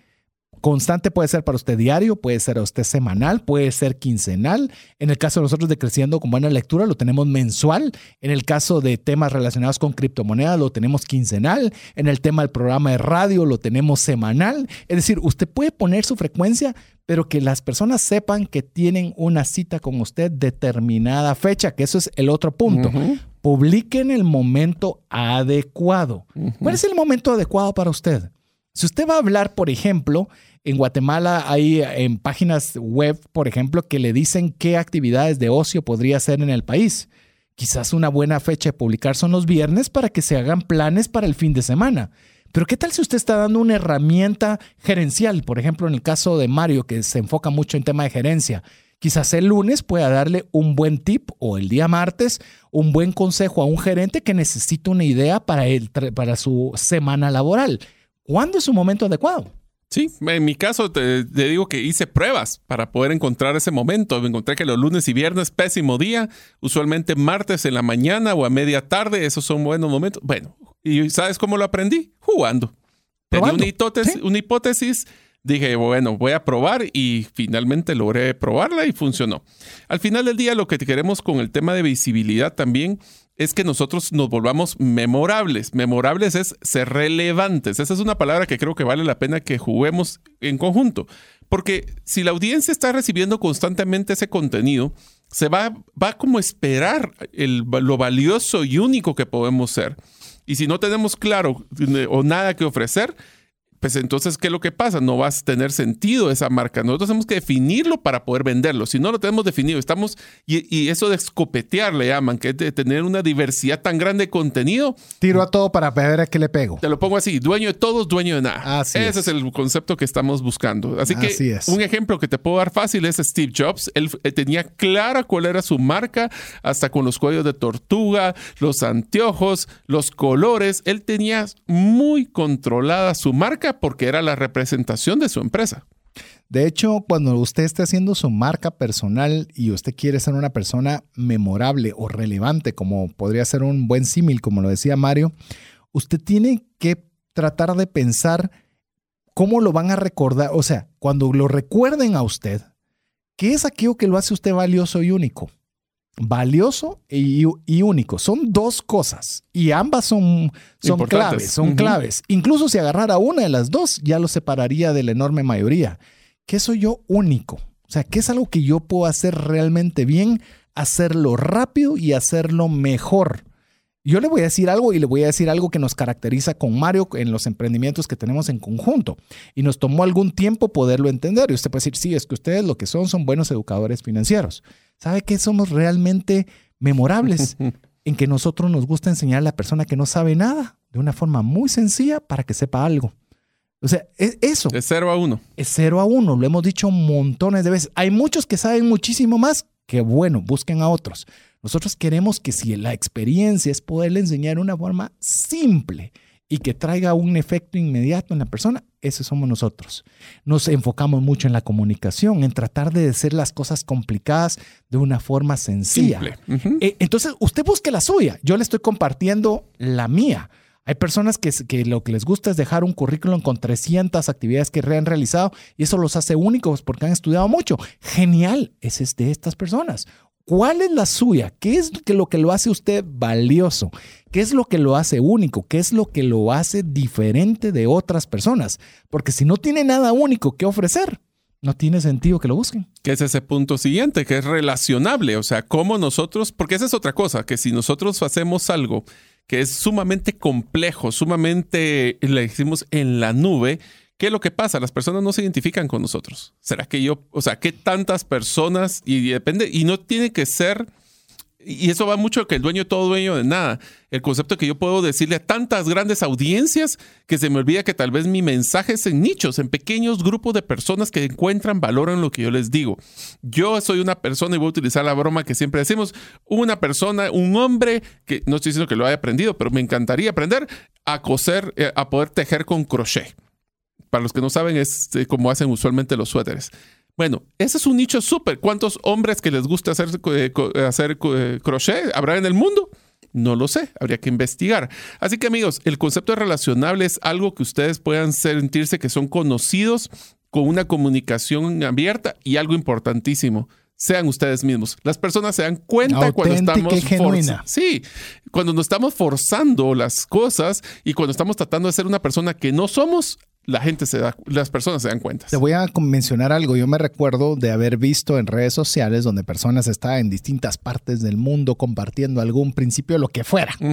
Constante puede ser para usted diario, puede ser a usted semanal, puede ser quincenal. En el caso de nosotros de Creciendo con Buena Lectura lo tenemos mensual. En el caso de temas relacionados con criptomonedas lo tenemos quincenal. En el tema del programa de radio lo tenemos semanal. Es decir, usted puede poner su frecuencia, pero que las personas sepan que tienen una cita con usted determinada fecha, que eso es el otro punto. Publique en el momento adecuado. ¿Cuál es el momento adecuado para usted? Si usted va a hablar, por ejemplo, en Guatemala hay en páginas web, por ejemplo, que le dicen qué actividades de ocio podría hacer en el país. Quizás una buena fecha de publicar son los viernes para que se hagan planes para el fin de semana. Pero ¿qué tal si usted está dando una herramienta gerencial? Por ejemplo, en el caso de Mario, que se enfoca mucho en tema de gerencia. Quizás el lunes pueda darle un buen tip o el día martes un buen consejo a un gerente que necesita una idea para, el, para su semana laboral. ¿Cuándo es su momento adecuado? Sí, en mi caso te, digo que hice pruebas para poder encontrar ese momento. Me encontré que los lunes y viernes, pésimo día, usualmente martes en la mañana o a media tarde, esos son buenos momentos. Bueno, ¿y sabes cómo lo aprendí? Jugando. Tenía una hipótesis, una hipótesis, dije, bueno, voy a probar y finalmente logré probarla y funcionó. Al final del día, lo que queremos con el tema de visibilidad también es que nosotros nos volvamos memorables. Memorables es ser relevantes. Esa es una palabra que creo que vale la pena que juguemos en conjunto. Porque si la audiencia está recibiendo constantemente ese contenido, se va, va como esperar lo valioso y único que podemos ser. Y si no tenemos claro eh, o nada que ofrecer, pues entonces, ¿qué es lo que pasa? No va a tener sentido esa marca. Nosotros tenemos que definirlo para poder venderlo. Si no lo tenemos definido, estamos, y, eso de escopetear le llaman, que es de tener una diversidad tan grande de contenido. Tiro a todo para ver a qué le pego. Te lo pongo así, dueño de todos, dueño de nada. Ese es. el concepto que estamos buscando. Así que un ejemplo que te puedo dar fácil es Steve Jobs. Él, él tenía clara cuál era su marca, hasta con los cuellos de tortuga, los anteojos, los colores. Él tenía muy controlada su marca porque era la representación de su empresa. De hecho, cuando usted esté haciendo su marca personal y usted quiere ser una persona memorable o relevante, como podría ser un buen símil, como lo decía Mario, usted tiene que tratar de pensar cómo lo van a recordar. O sea, cuando lo recuerden a usted, ¿qué es aquello que lo hace usted valioso y único? Valioso y, único. Son dos cosas y ambas son, son claves, son claves. Incluso si agarrara una de las dos, ya lo separaría de la enorme mayoría. ¿Qué soy yo único? O sea, ¿qué es algo que yo puedo hacer realmente bien, hacerlo rápido y hacerlo mejor? Yo le voy a decir algo y le voy a decir algo que nos caracteriza con Mario en los emprendimientos que tenemos en conjunto. Y nos tomó algún tiempo poderlo entender. Y usted puede decir, sí, es que ustedes lo que son son buenos educadores financieros. ¿Sabe qué? Somos realmente memorables en que nosotros nos gusta enseñar a la persona que no sabe nada de una forma muy sencilla para que sepa algo. O sea, es eso. Es cero a uno. Es cero a uno. Lo hemos dicho montones de veces. Hay muchos que saben muchísimo más que bueno, busquen a otros. Nosotros queremos que si la experiencia es poderle enseñar de una forma simple y que traiga un efecto inmediato en la persona, ese somos nosotros. Nos enfocamos mucho en la comunicación, en tratar de decir las cosas complicadas de una forma sencilla. Eh, entonces, usted busque la suya. Yo le estoy compartiendo la mía. Hay personas que, que, lo que les gusta es dejar un currículum con 300 actividades que han realizado y eso los hace únicos porque han estudiado mucho. Genial, ese es de estas personas. ¿Cuál es la suya? ¿Qué es lo que lo hace usted valioso? ¿Qué es lo que lo hace único? ¿Qué es lo que lo hace diferente de otras personas? Porque si no tiene nada único que ofrecer, no tiene sentido que lo busquen. Que es ese punto siguiente, que es relacionable. O sea, cómo nosotros, porque esa es otra cosa, que si nosotros hacemos algo que es sumamente complejo, sumamente, le decimos en la nube, ¿Qué es lo que pasa? Las personas no se identifican con nosotros. ¿Será que yo, o sea, qué tantas personas, y depende, y no tiene que ser, y eso va mucho que el dueño todo dueño de nada. El concepto que yo puedo decirle a tantas grandes audiencias que se me olvida que tal vez mi mensaje es en nichos, en pequeños grupos de personas que encuentran valor en lo que yo les digo. Yo soy una persona, y voy a utilizar la broma que siempre decimos, una persona, un hombre, que no estoy diciendo que lo haya aprendido, pero me encantaría aprender a coser, eh, a poder tejer con crochet para los que no saben, es eh, como hacen usualmente los suéteres. Bueno, ese es un nicho súper. ¿Cuántos hombres que les gusta hacer, eh, hacer eh, crochet habrá en el mundo? No lo sé, habría que investigar. Así que amigos, el concepto de relacionable es algo que ustedes puedan sentirse que son conocidos con una comunicación abierta y algo importantísimo, sean ustedes mismos. Las personas se dan cuenta cuando estamos forzando. Sí, cuando nos estamos forzando las cosas y cuando estamos tratando de ser una persona que no somos, la gente se da, las personas se dan cuenta. Te voy a mencionar algo. Yo me recuerdo de haber visto en redes sociales donde personas estaban en distintas partes del mundo compartiendo algún principio, lo que fuera.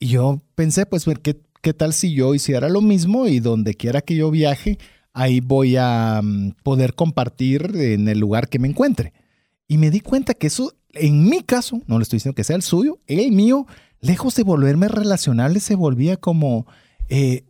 Y yo pensé, pues, ¿qué, ¿qué tal si yo hiciera lo mismo y donde quiera que yo viaje, ahí voy a mm, poder compartir en el lugar que me encuentre? Y me di cuenta que eso, en mi caso, no le estoy diciendo que sea el suyo, el mío, lejos de volverme relacionable, se volvía como... Eh,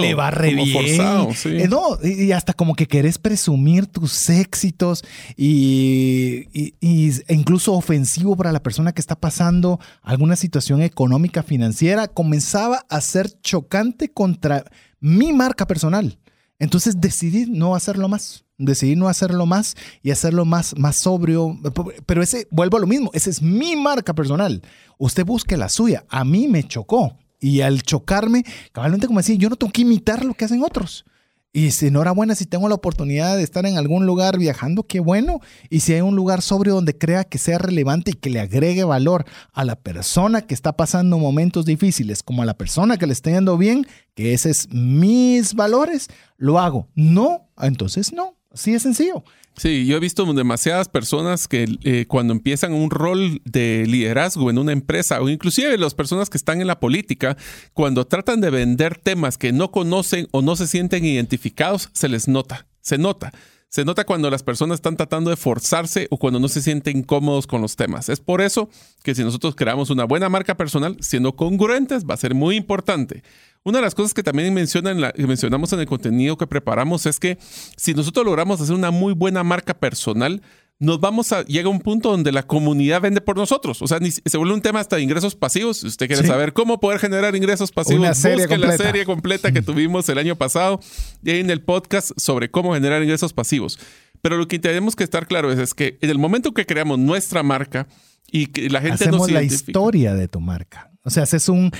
le va re bien. Eh, no, y hasta como que querés presumir tus éxitos y, e incluso ofensivo para la persona que está pasando alguna situación económica, financiera, comenzaba a ser chocante contra mi marca personal. Entonces decidí no hacerlo más. Decidí no hacerlo más y hacerlo más, más sobrio. Pero ese, vuelvo a lo mismo, esa es mi marca personal. Usted busque la suya. A mí me chocó. Y al chocarme, cabalmente como decía, yo no tengo que imitar lo que hacen otros. Y si enhorabuena, si tengo la oportunidad de estar en algún lugar viajando, qué bueno. Y si hay un lugar sobrio donde crea que sea relevante y que le agregue valor a la persona que está pasando momentos difíciles, como a la persona que le está yendo bien, que ese es mis valores, lo hago. No, entonces no. Así es sencillo. Sí, yo he visto demasiadas personas que eh, cuando empiezan un rol de liderazgo en una empresa o inclusive las personas que están en la política, cuando tratan de vender temas que no conocen o no se sienten identificados, se les nota, se nota. Se nota cuando las personas están tratando de forzarse o cuando no se sienten cómodos con los temas. Es por eso que si nosotros creamos una buena marca personal, siendo congruentes, va a ser muy importante. Una de las cosas que también mencionamos en el contenido que preparamos es que si nosotros logramos hacer una muy buena marca personal, nos vamos a llega un punto donde la comunidad vende por nosotros. O sea, se vuelve un tema hasta de ingresos pasivos. Si usted quiere saber cómo poder generar ingresos pasivos, busque la serie completa que tuvimos el año pasado y en el podcast sobre cómo generar ingresos pasivos. Pero lo que tenemos que estar claro es, que en el momento que creamos nuestra marca y que la gente Hacemos la historia de tu marca. O sea, haces, un,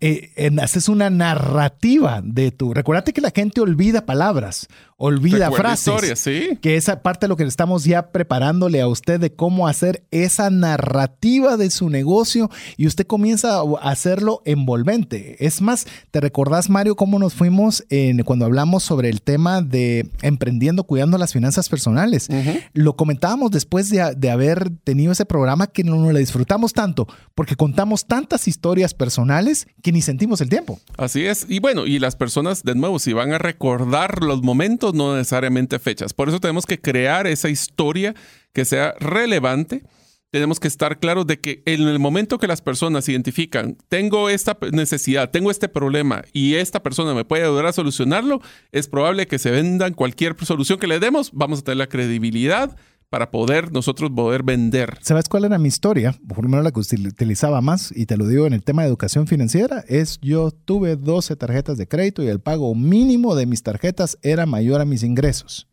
eh, haces una narrativa de tu... Recuérdate que la gente olvida palabras, olvida frases. ¿sí? Que esa parte de lo que estamos ya preparándole a usted de cómo hacer esa narrativa de su negocio y usted comienza a hacerlo envolvente. Es más, ¿te recordás, Mario, cómo nos fuimos en, cuando hablamos sobre el tema de emprendiendo, cuidando las finanzas personales? Lo comentábamos después de, de haber tenido ese programa que no nos lo disfrutamos tanto porque contamos tantas historias personales que ni sentimos el tiempo. Así es. Y bueno, y las personas, de nuevo, si van a recordar los momentos, no necesariamente fechas. Por eso tenemos que crear esa historia que sea relevante. Tenemos que estar claros de que en el momento que las personas identifican, tengo esta necesidad, tengo este problema y esta persona me puede ayudar a solucionarlo, es probable que se vendan cualquier solución que le demos, vamos a tener la credibilidad, para poder nosotros poder vender. ¿Sabes cuál era mi historia? Por lo menos la que utilizaba más, y te lo digo en el tema de educación financiera, es yo tuve 12 tarjetas de crédito y el pago mínimo de mis tarjetas era mayor a mis ingresos.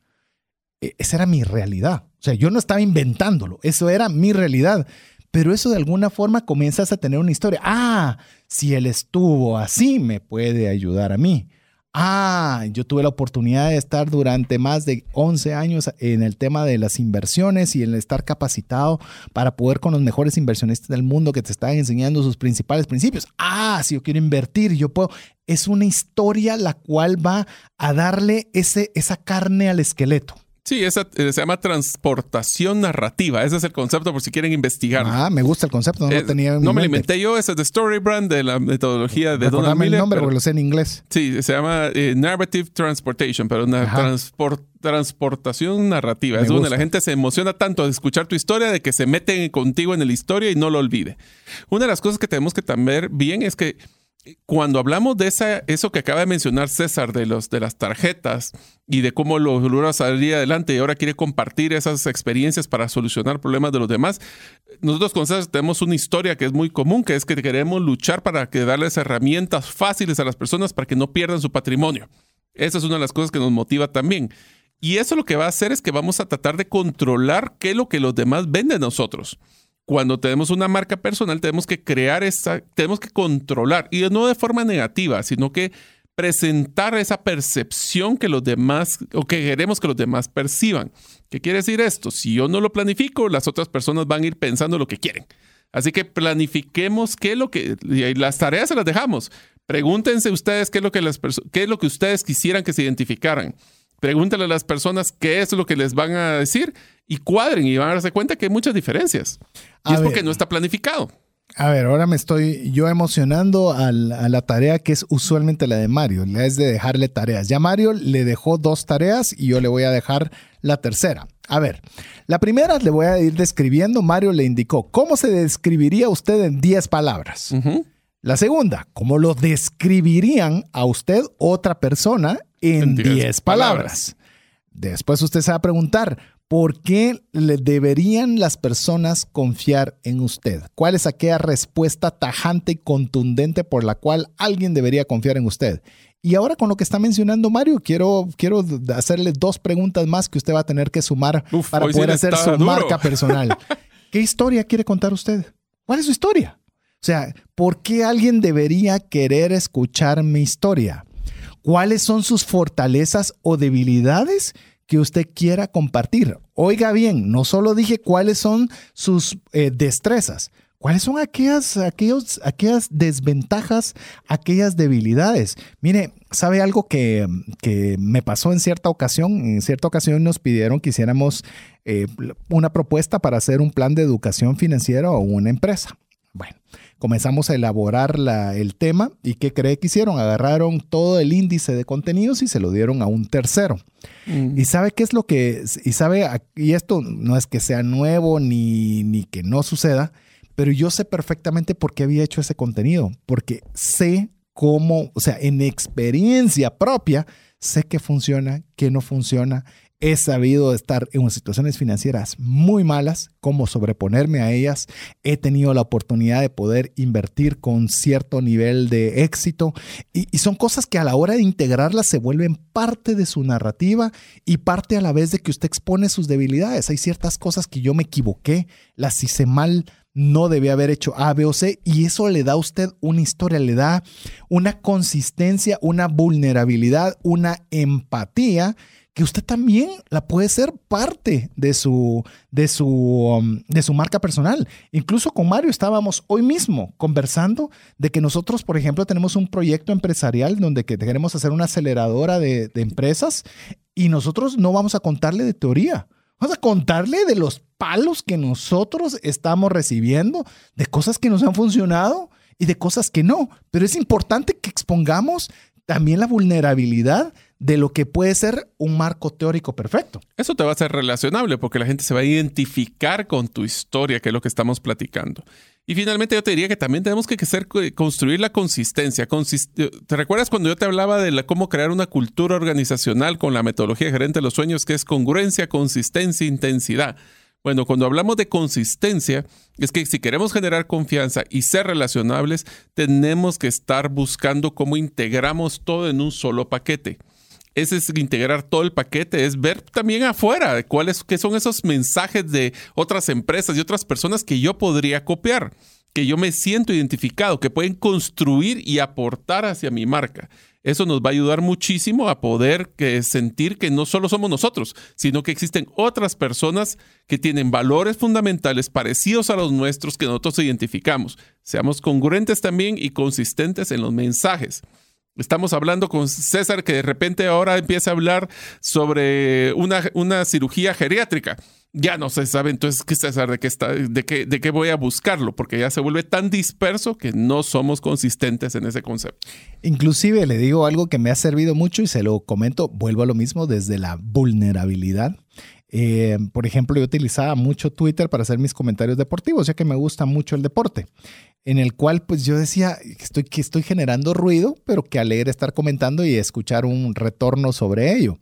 E, esa era mi realidad. O sea, yo no estaba inventándolo, eso era mi realidad. Pero eso de alguna forma comienzas a tener una historia. Ah, si él estuvo así, me puede ayudar a mí. Ah, yo tuve la oportunidad de estar durante más de 11 años en el tema de las inversiones y en estar capacitado para poder con los mejores inversionistas del mundo que te están enseñando sus principales principios. Ah, si yo quiero invertir, yo puedo. Es una historia la cual va a darle ese, esa carne al esqueleto. Sí, esa eh, se llama transportación narrativa. Ese es el concepto por si quieren investigar. Ah, me gusta el concepto. No, lo tenía no me inventé yo. Ese es de Story Brand, de la metodología de Donald Miller. el nombre porque lo sé en inglés. Sí, se llama eh, Narrative Transportation, pero una transportación narrativa. es donde la gente se emociona tanto de escuchar tu historia de que se meten contigo en la historia y no lo olvide. Una de las cosas que tenemos que también bien es que cuando hablamos de esa, eso que acaba de mencionar César, de, los, de las tarjetas y de cómo lo logra salir adelante y ahora quiere compartir esas experiencias para solucionar problemas de los demás, nosotros con César tenemos una historia que es muy común, que es que queremos luchar para que darles herramientas fáciles a las personas para que no pierdan su patrimonio. Esa es una de las cosas que nos motiva también. Y eso lo que va a hacer es que vamos a tratar de controlar qué es lo que los demás ven de nosotros cuando tenemos una marca personal, tenemos que crear esa, tenemos que controlar, y no de forma negativa, sino que presentar esa percepción que los demás, o que queremos que los demás perciban. ¿Qué quiere decir esto? Si yo no lo planifico, las otras personas van a ir pensando lo que quieren. Así que planifiquemos qué es lo que, y las tareas se las dejamos. Pregúntense ustedes qué es lo que, las qué es lo que ustedes quisieran que se identificaran. Pregúntenle a las personas qué es lo que les van a decir y cuadren y van a darse cuenta que hay muchas diferencias. Y es porque no está planificado. A ver, ahora me estoy yo emocionando a la, tarea que es usualmente la de Mario, la es de dejarle tareas. Ya Mario le dejó dos tareas y yo le voy a dejar la tercera. A ver, la primera le voy a ir describiendo. Mario le indicó cómo se describiría usted en 10 palabras. La segunda, cómo lo describirían a usted otra persona en 10 palabras. Después usted se va a preguntar, ¿Por qué le deberían las personas confiar en usted? ¿Cuál es aquella respuesta tajante y contundente por la cual alguien debería confiar en usted? Y ahora con lo que está mencionando Mario, quiero, quiero hacerle dos preguntas más que usted va a tener que sumar para poder hacer su marca personal. ¿Qué historia quiere contar usted? ¿Cuál es su historia? O sea, ¿por qué alguien debería querer escuchar mi historia? ¿Cuáles son sus fortalezas o debilidades que usted quiera compartir? Oiga bien, no solo dije cuáles son sus eh, destrezas, ¿Cuáles son aquellas, aquellos, aquellas desventajas, aquellas debilidades? Mire, ¿sabe algo que, me pasó en cierta ocasión? En cierta ocasión nos pidieron que hiciéramos eh, una propuesta para hacer un plan de educación financiera o una empresa. Bueno, comenzamos a elaborar el tema y ¿qué cree que hicieron? Agarraron todo el índice de contenidos y se lo dieron a un tercero. Mm. Y sabe qué es lo que, y sabe, y esto no es que sea nuevo ni, ni que no suceda, pero yo sé perfectamente por qué había hecho ese contenido, porque sé cómo, o sea, en experiencia propia, sé qué funciona, qué no funciona. He sabido estar en situaciones financieras muy malas, cómo sobreponerme a ellas. He tenido la oportunidad de poder invertir con cierto nivel de éxito. Y, son cosas que a la hora de integrarlas se vuelven parte de su narrativa y parte a la vez de que usted expone sus debilidades. Hay ciertas cosas que yo me equivoqué, las hice mal, no debe haber hecho A, B o C y eso le da a usted una historia, le da una consistencia, una vulnerabilidad, una empatía que usted también la puede ser parte de su, de su, um, de su marca personal. Incluso con Mario estábamos hoy mismo conversando de que nosotros, por ejemplo, tenemos un proyecto empresarial donde que queremos hacer una aceleradora de empresas y nosotros no vamos a contarle de teoría. Vamos a contarle de los palos que nosotros estamos recibiendo, de cosas que nos han funcionado y de cosas que no. Pero es importante que expongamos también la vulnerabilidad de lo que puede ser un marco teórico perfecto. Eso te va a ser relacionable porque la gente se va a identificar con tu historia, que es lo que estamos platicando. Y finalmente yo te diría que también tenemos que construir la consistencia. ¿Te recuerdas cuando yo te hablaba de cómo crear una cultura organizacional con la metodología gerente de los sueños, que es congruencia, consistencia, intensidad? Bueno, cuando hablamos de consistencia, es que si queremos generar confianza y ser relacionables, tenemos que estar buscando cómo integramos todo en un solo paquete ese es integrar todo el paquete, es ver también afuera cuáles qué son esos mensajes de otras empresas y otras personas que yo podría copiar, que yo me siento identificado, que pueden construir y aportar hacia mi marca. Eso nos va a ayudar muchísimo a poder sentir que no solo somos nosotros, sino que existen otras personas que tienen valores fundamentales parecidos a los nuestros que nosotros identificamos. Seamos congruentes también y consistentes en los mensajes. Estamos hablando con César que de repente ahora empieza a hablar sobre una, una cirugía geriátrica. Ya no se sabe entonces qué César de qué está, de qué, de qué voy a buscarlo, porque ya se vuelve tan disperso que no somos consistentes en ese concepto. Inclusive le digo algo que me ha servido mucho y se lo comento, vuelvo a lo mismo desde la vulnerabilidad. Eh, por ejemplo, yo utilizaba mucho Twitter para hacer mis comentarios deportivos, ya que me gusta mucho el deporte, en el cual pues yo decía estoy, que estoy generando ruido, pero que alegre estar comentando y escuchar un retorno sobre ello.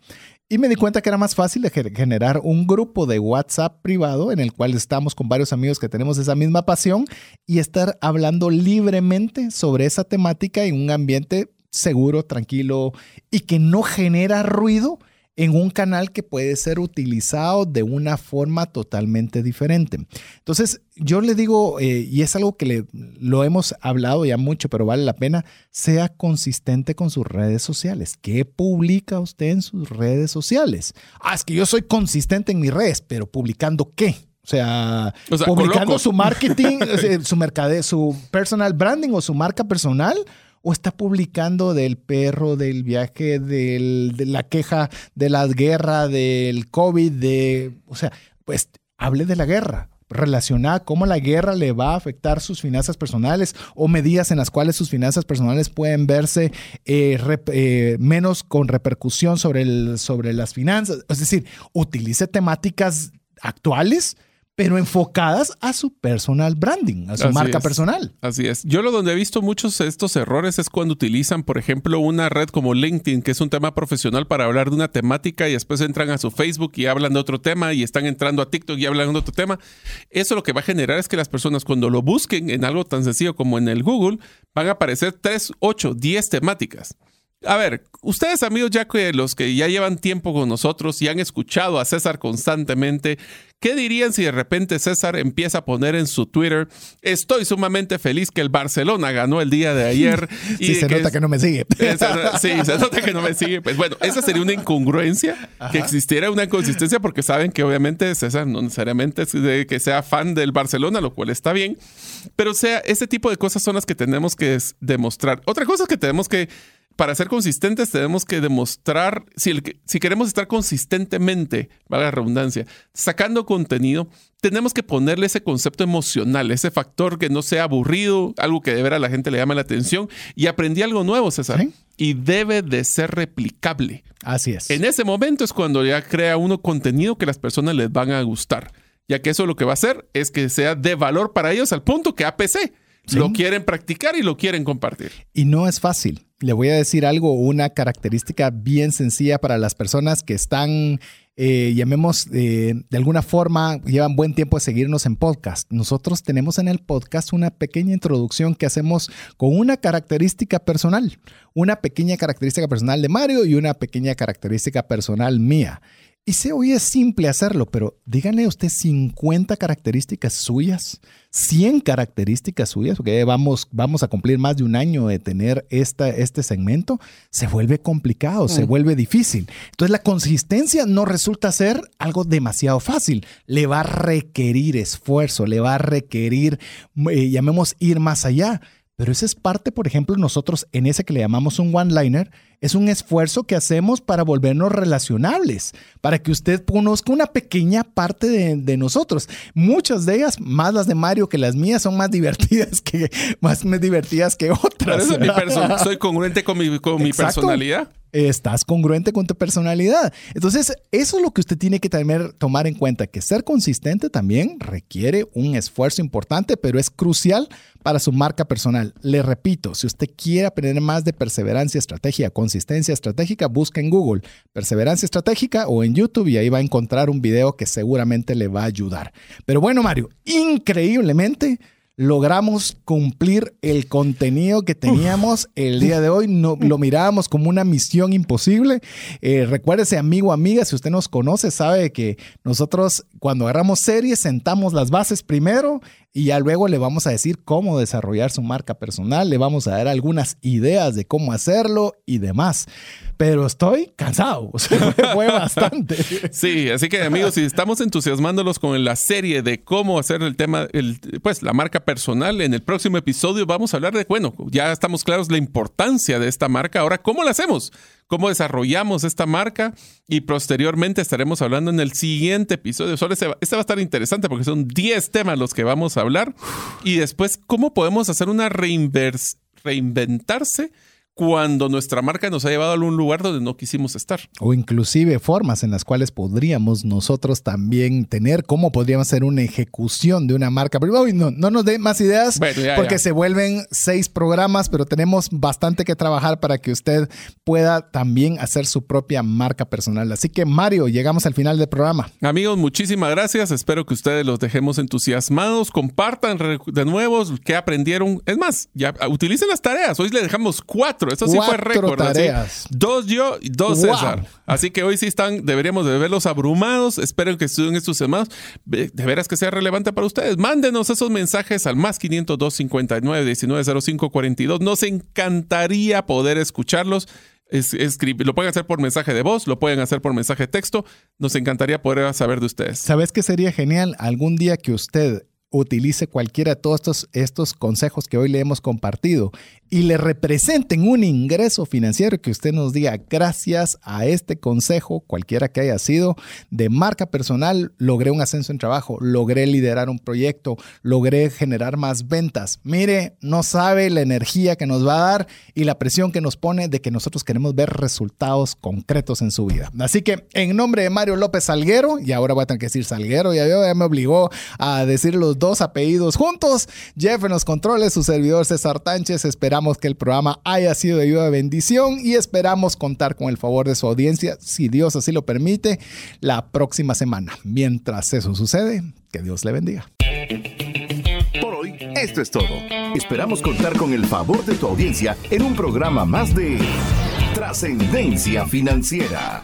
Y me di cuenta que era más fácil de generar un grupo de WhatsApp privado en el cual estamos con varios amigos que tenemos esa misma pasión y estar hablando libremente sobre esa temática en un ambiente seguro, tranquilo y que no genera ruido en un canal que puede ser utilizado de una forma totalmente diferente. Entonces, yo le digo, eh, y es algo que le, lo hemos hablado ya mucho, pero vale la pena, sea consistente con sus redes sociales. ¿Qué publica usted en sus redes sociales? Ah, es que yo soy consistente en mis redes, pero publicando qué? O sea, publicando su marketing, su mercade, su personal branding o su marca personal o está publicando del perro, del viaje, de la queja de la guerra, del COVID, de, o sea, pues hable de la guerra relacionada cómo la guerra le va a afectar sus finanzas personales o medidas en las cuales sus finanzas personales pueden verse eh, eh, menos con repercusión sobre, el, sobre las finanzas. Es decir, utilice temáticas actuales pero enfocadas a su personal branding, a su marca personal. Así es. Yo lo donde he visto muchos de estos errores es cuando utilizan, por ejemplo, una red como LinkedIn, que es un tema profesional para hablar de una temática y después entran a su Facebook y hablan de otro tema y están entrando a TikTok y hablan de otro tema. Eso lo que va a generar es que las personas cuando lo busquen en algo tan sencillo como en el Google, van a aparecer 3, 8, 10 temáticas. A ver, ustedes amigos, ya que los que ya llevan tiempo con nosotros y han escuchado a César constantemente, ¿qué dirían si de repente César empieza a poner en su Twitter, estoy sumamente feliz que el Barcelona ganó el día de ayer? y sí, se nota que no me sigue. sí, se nota que no me sigue. Pues bueno, esa sería una incongruencia, que existiera una inconsistencia, porque saben que obviamente César no necesariamente es de que sea fan del Barcelona, lo cual está bien, pero o sea, ese tipo de cosas son las que tenemos que demostrar. Otra cosa es que tenemos que para ser consistentes tenemos que demostrar, si, si queremos estar consistentemente, valga la redundancia, sacando contenido, tenemos que ponerle ese concepto emocional, ese factor que no sea aburrido, algo que de ver a la gente le llame la atención. Y aprendí algo nuevo, César. Y debe de ser replicable. Así es. En ese momento es cuando ya crea uno contenido que las personas les van a gustar, ya que eso lo que va a hacer es que sea de valor para ellos al punto que APC lo quieren practicar y lo quieren compartir. Y no es fácil. Le voy a decir algo, una característica bien sencilla para las personas que están, eh, llamemos, eh, de alguna forma, llevan buen tiempo de seguirnos en podcast. Nosotros tenemos en el podcast una pequeña introducción que hacemos con una característica personal, una pequeña característica personal de Mario y una pequeña característica personal mía. Y se oye simple hacerlo, pero díganle a usted 50 características suyas, 100 características suyas, porque vamos, vamos a cumplir más de un año de tener esta, este segmento, se vuelve complicado, se mm. vuelve difícil. Entonces la consistencia no resulta ser algo demasiado fácil, le va a requerir esfuerzo, le va a requerir, eh, llamemos, ir más allá. Pero esa es parte, por ejemplo, nosotros en ese que le llamamos un one-liner, es un esfuerzo que hacemos para volvernos relacionables, para que usted conozca una pequeña parte de, nosotros. Muchas de ellas, más las de Mario que las mías, son más divertidas que, más divertidas que otras. soy congruente con mi, con mi personalidad estás congruente con tu personalidad. Entonces, eso es lo que usted tiene que tomar en cuenta, que ser consistente también requiere un esfuerzo importante, pero es crucial para su marca personal. Le repito, si usted quiere aprender más de perseverancia, estrategia, consistencia estratégica, busca en Google perseverancia estratégica o en YouTube y ahí va a encontrar un video que seguramente le va a ayudar. Pero bueno, Mario, increíblemente logramos cumplir el contenido que teníamos el día de hoy. No, lo mirábamos como una misión imposible. Eh, recuérdese, amigo, amiga, si usted nos conoce, sabe que nosotros cuando agarramos series sentamos las bases primero y ya luego le vamos a decir cómo desarrollar su marca personal, le vamos a dar algunas ideas de cómo hacerlo y demás pero estoy cansado. O sea, fue bastante. Sí, así que amigos, si estamos entusiasmándolos con la serie de cómo hacer el tema, el, pues la marca personal, en el próximo episodio vamos a hablar de, bueno, ya estamos claros la importancia de esta marca. Ahora, ¿cómo la hacemos? ¿Cómo desarrollamos esta marca? Y posteriormente estaremos hablando en el siguiente episodio. Solo este, este va a estar interesante porque son 10 temas los que vamos a hablar. Y después, ¿cómo podemos hacer una reinventarse? Cuando nuestra marca nos ha llevado a algún lugar donde no quisimos estar. O inclusive formas en las cuales podríamos nosotros también tener, cómo podríamos hacer una ejecución de una marca. Pero no, no nos dé más ideas porque se vuelven seis programas, pero tenemos bastante que trabajar para que usted pueda también hacer su propia marca personal. Así que Mario, llegamos al final del programa. Amigos, muchísimas gracias. Espero que ustedes los dejemos entusiasmados. Compartan de nuevo qué aprendieron. Es más, ya utilicen las tareas. Hoy le dejamos cuatro eso sí fue récord. Dos yo y dos César. Así que hoy sí están, deberíamos de verlos abrumados. Espero que estudien estos semanas. De veras que sea relevante para ustedes. Mándenos esos mensajes al más 502 59 19 05 42. Nos encantaría poder escucharlos. lo pueden hacer por mensaje de voz, lo pueden hacer por mensaje de texto. Nos encantaría poder saber de ustedes. ¿Sabes qué sería genial? Algún día que usted utilice cualquiera de todos estos, estos consejos que hoy le hemos compartido y le representen un ingreso financiero que usted nos diga, gracias a este consejo, cualquiera que haya sido, de marca personal, logré un ascenso en trabajo, logré liderar un proyecto, logré generar más ventas. Mire, no sabe la energía que nos va a dar y la presión que nos pone de que nosotros queremos ver resultados concretos en su vida. Así que en nombre de Mario López Salguero, y ahora voy a tener que decir Salguero, ya, ya me obligó a decir los dos apellidos juntos, Jeff en los controles, su servidor César Tánchez, Esperamos que el programa haya sido de ayuda de bendición y esperamos contar con el favor de su audiencia, si Dios así lo permite, la próxima semana. Mientras eso sucede, que Dios le bendiga. Por hoy, esto es todo. Esperamos contar con el favor de tu audiencia en un programa más de Trascendencia Financiera.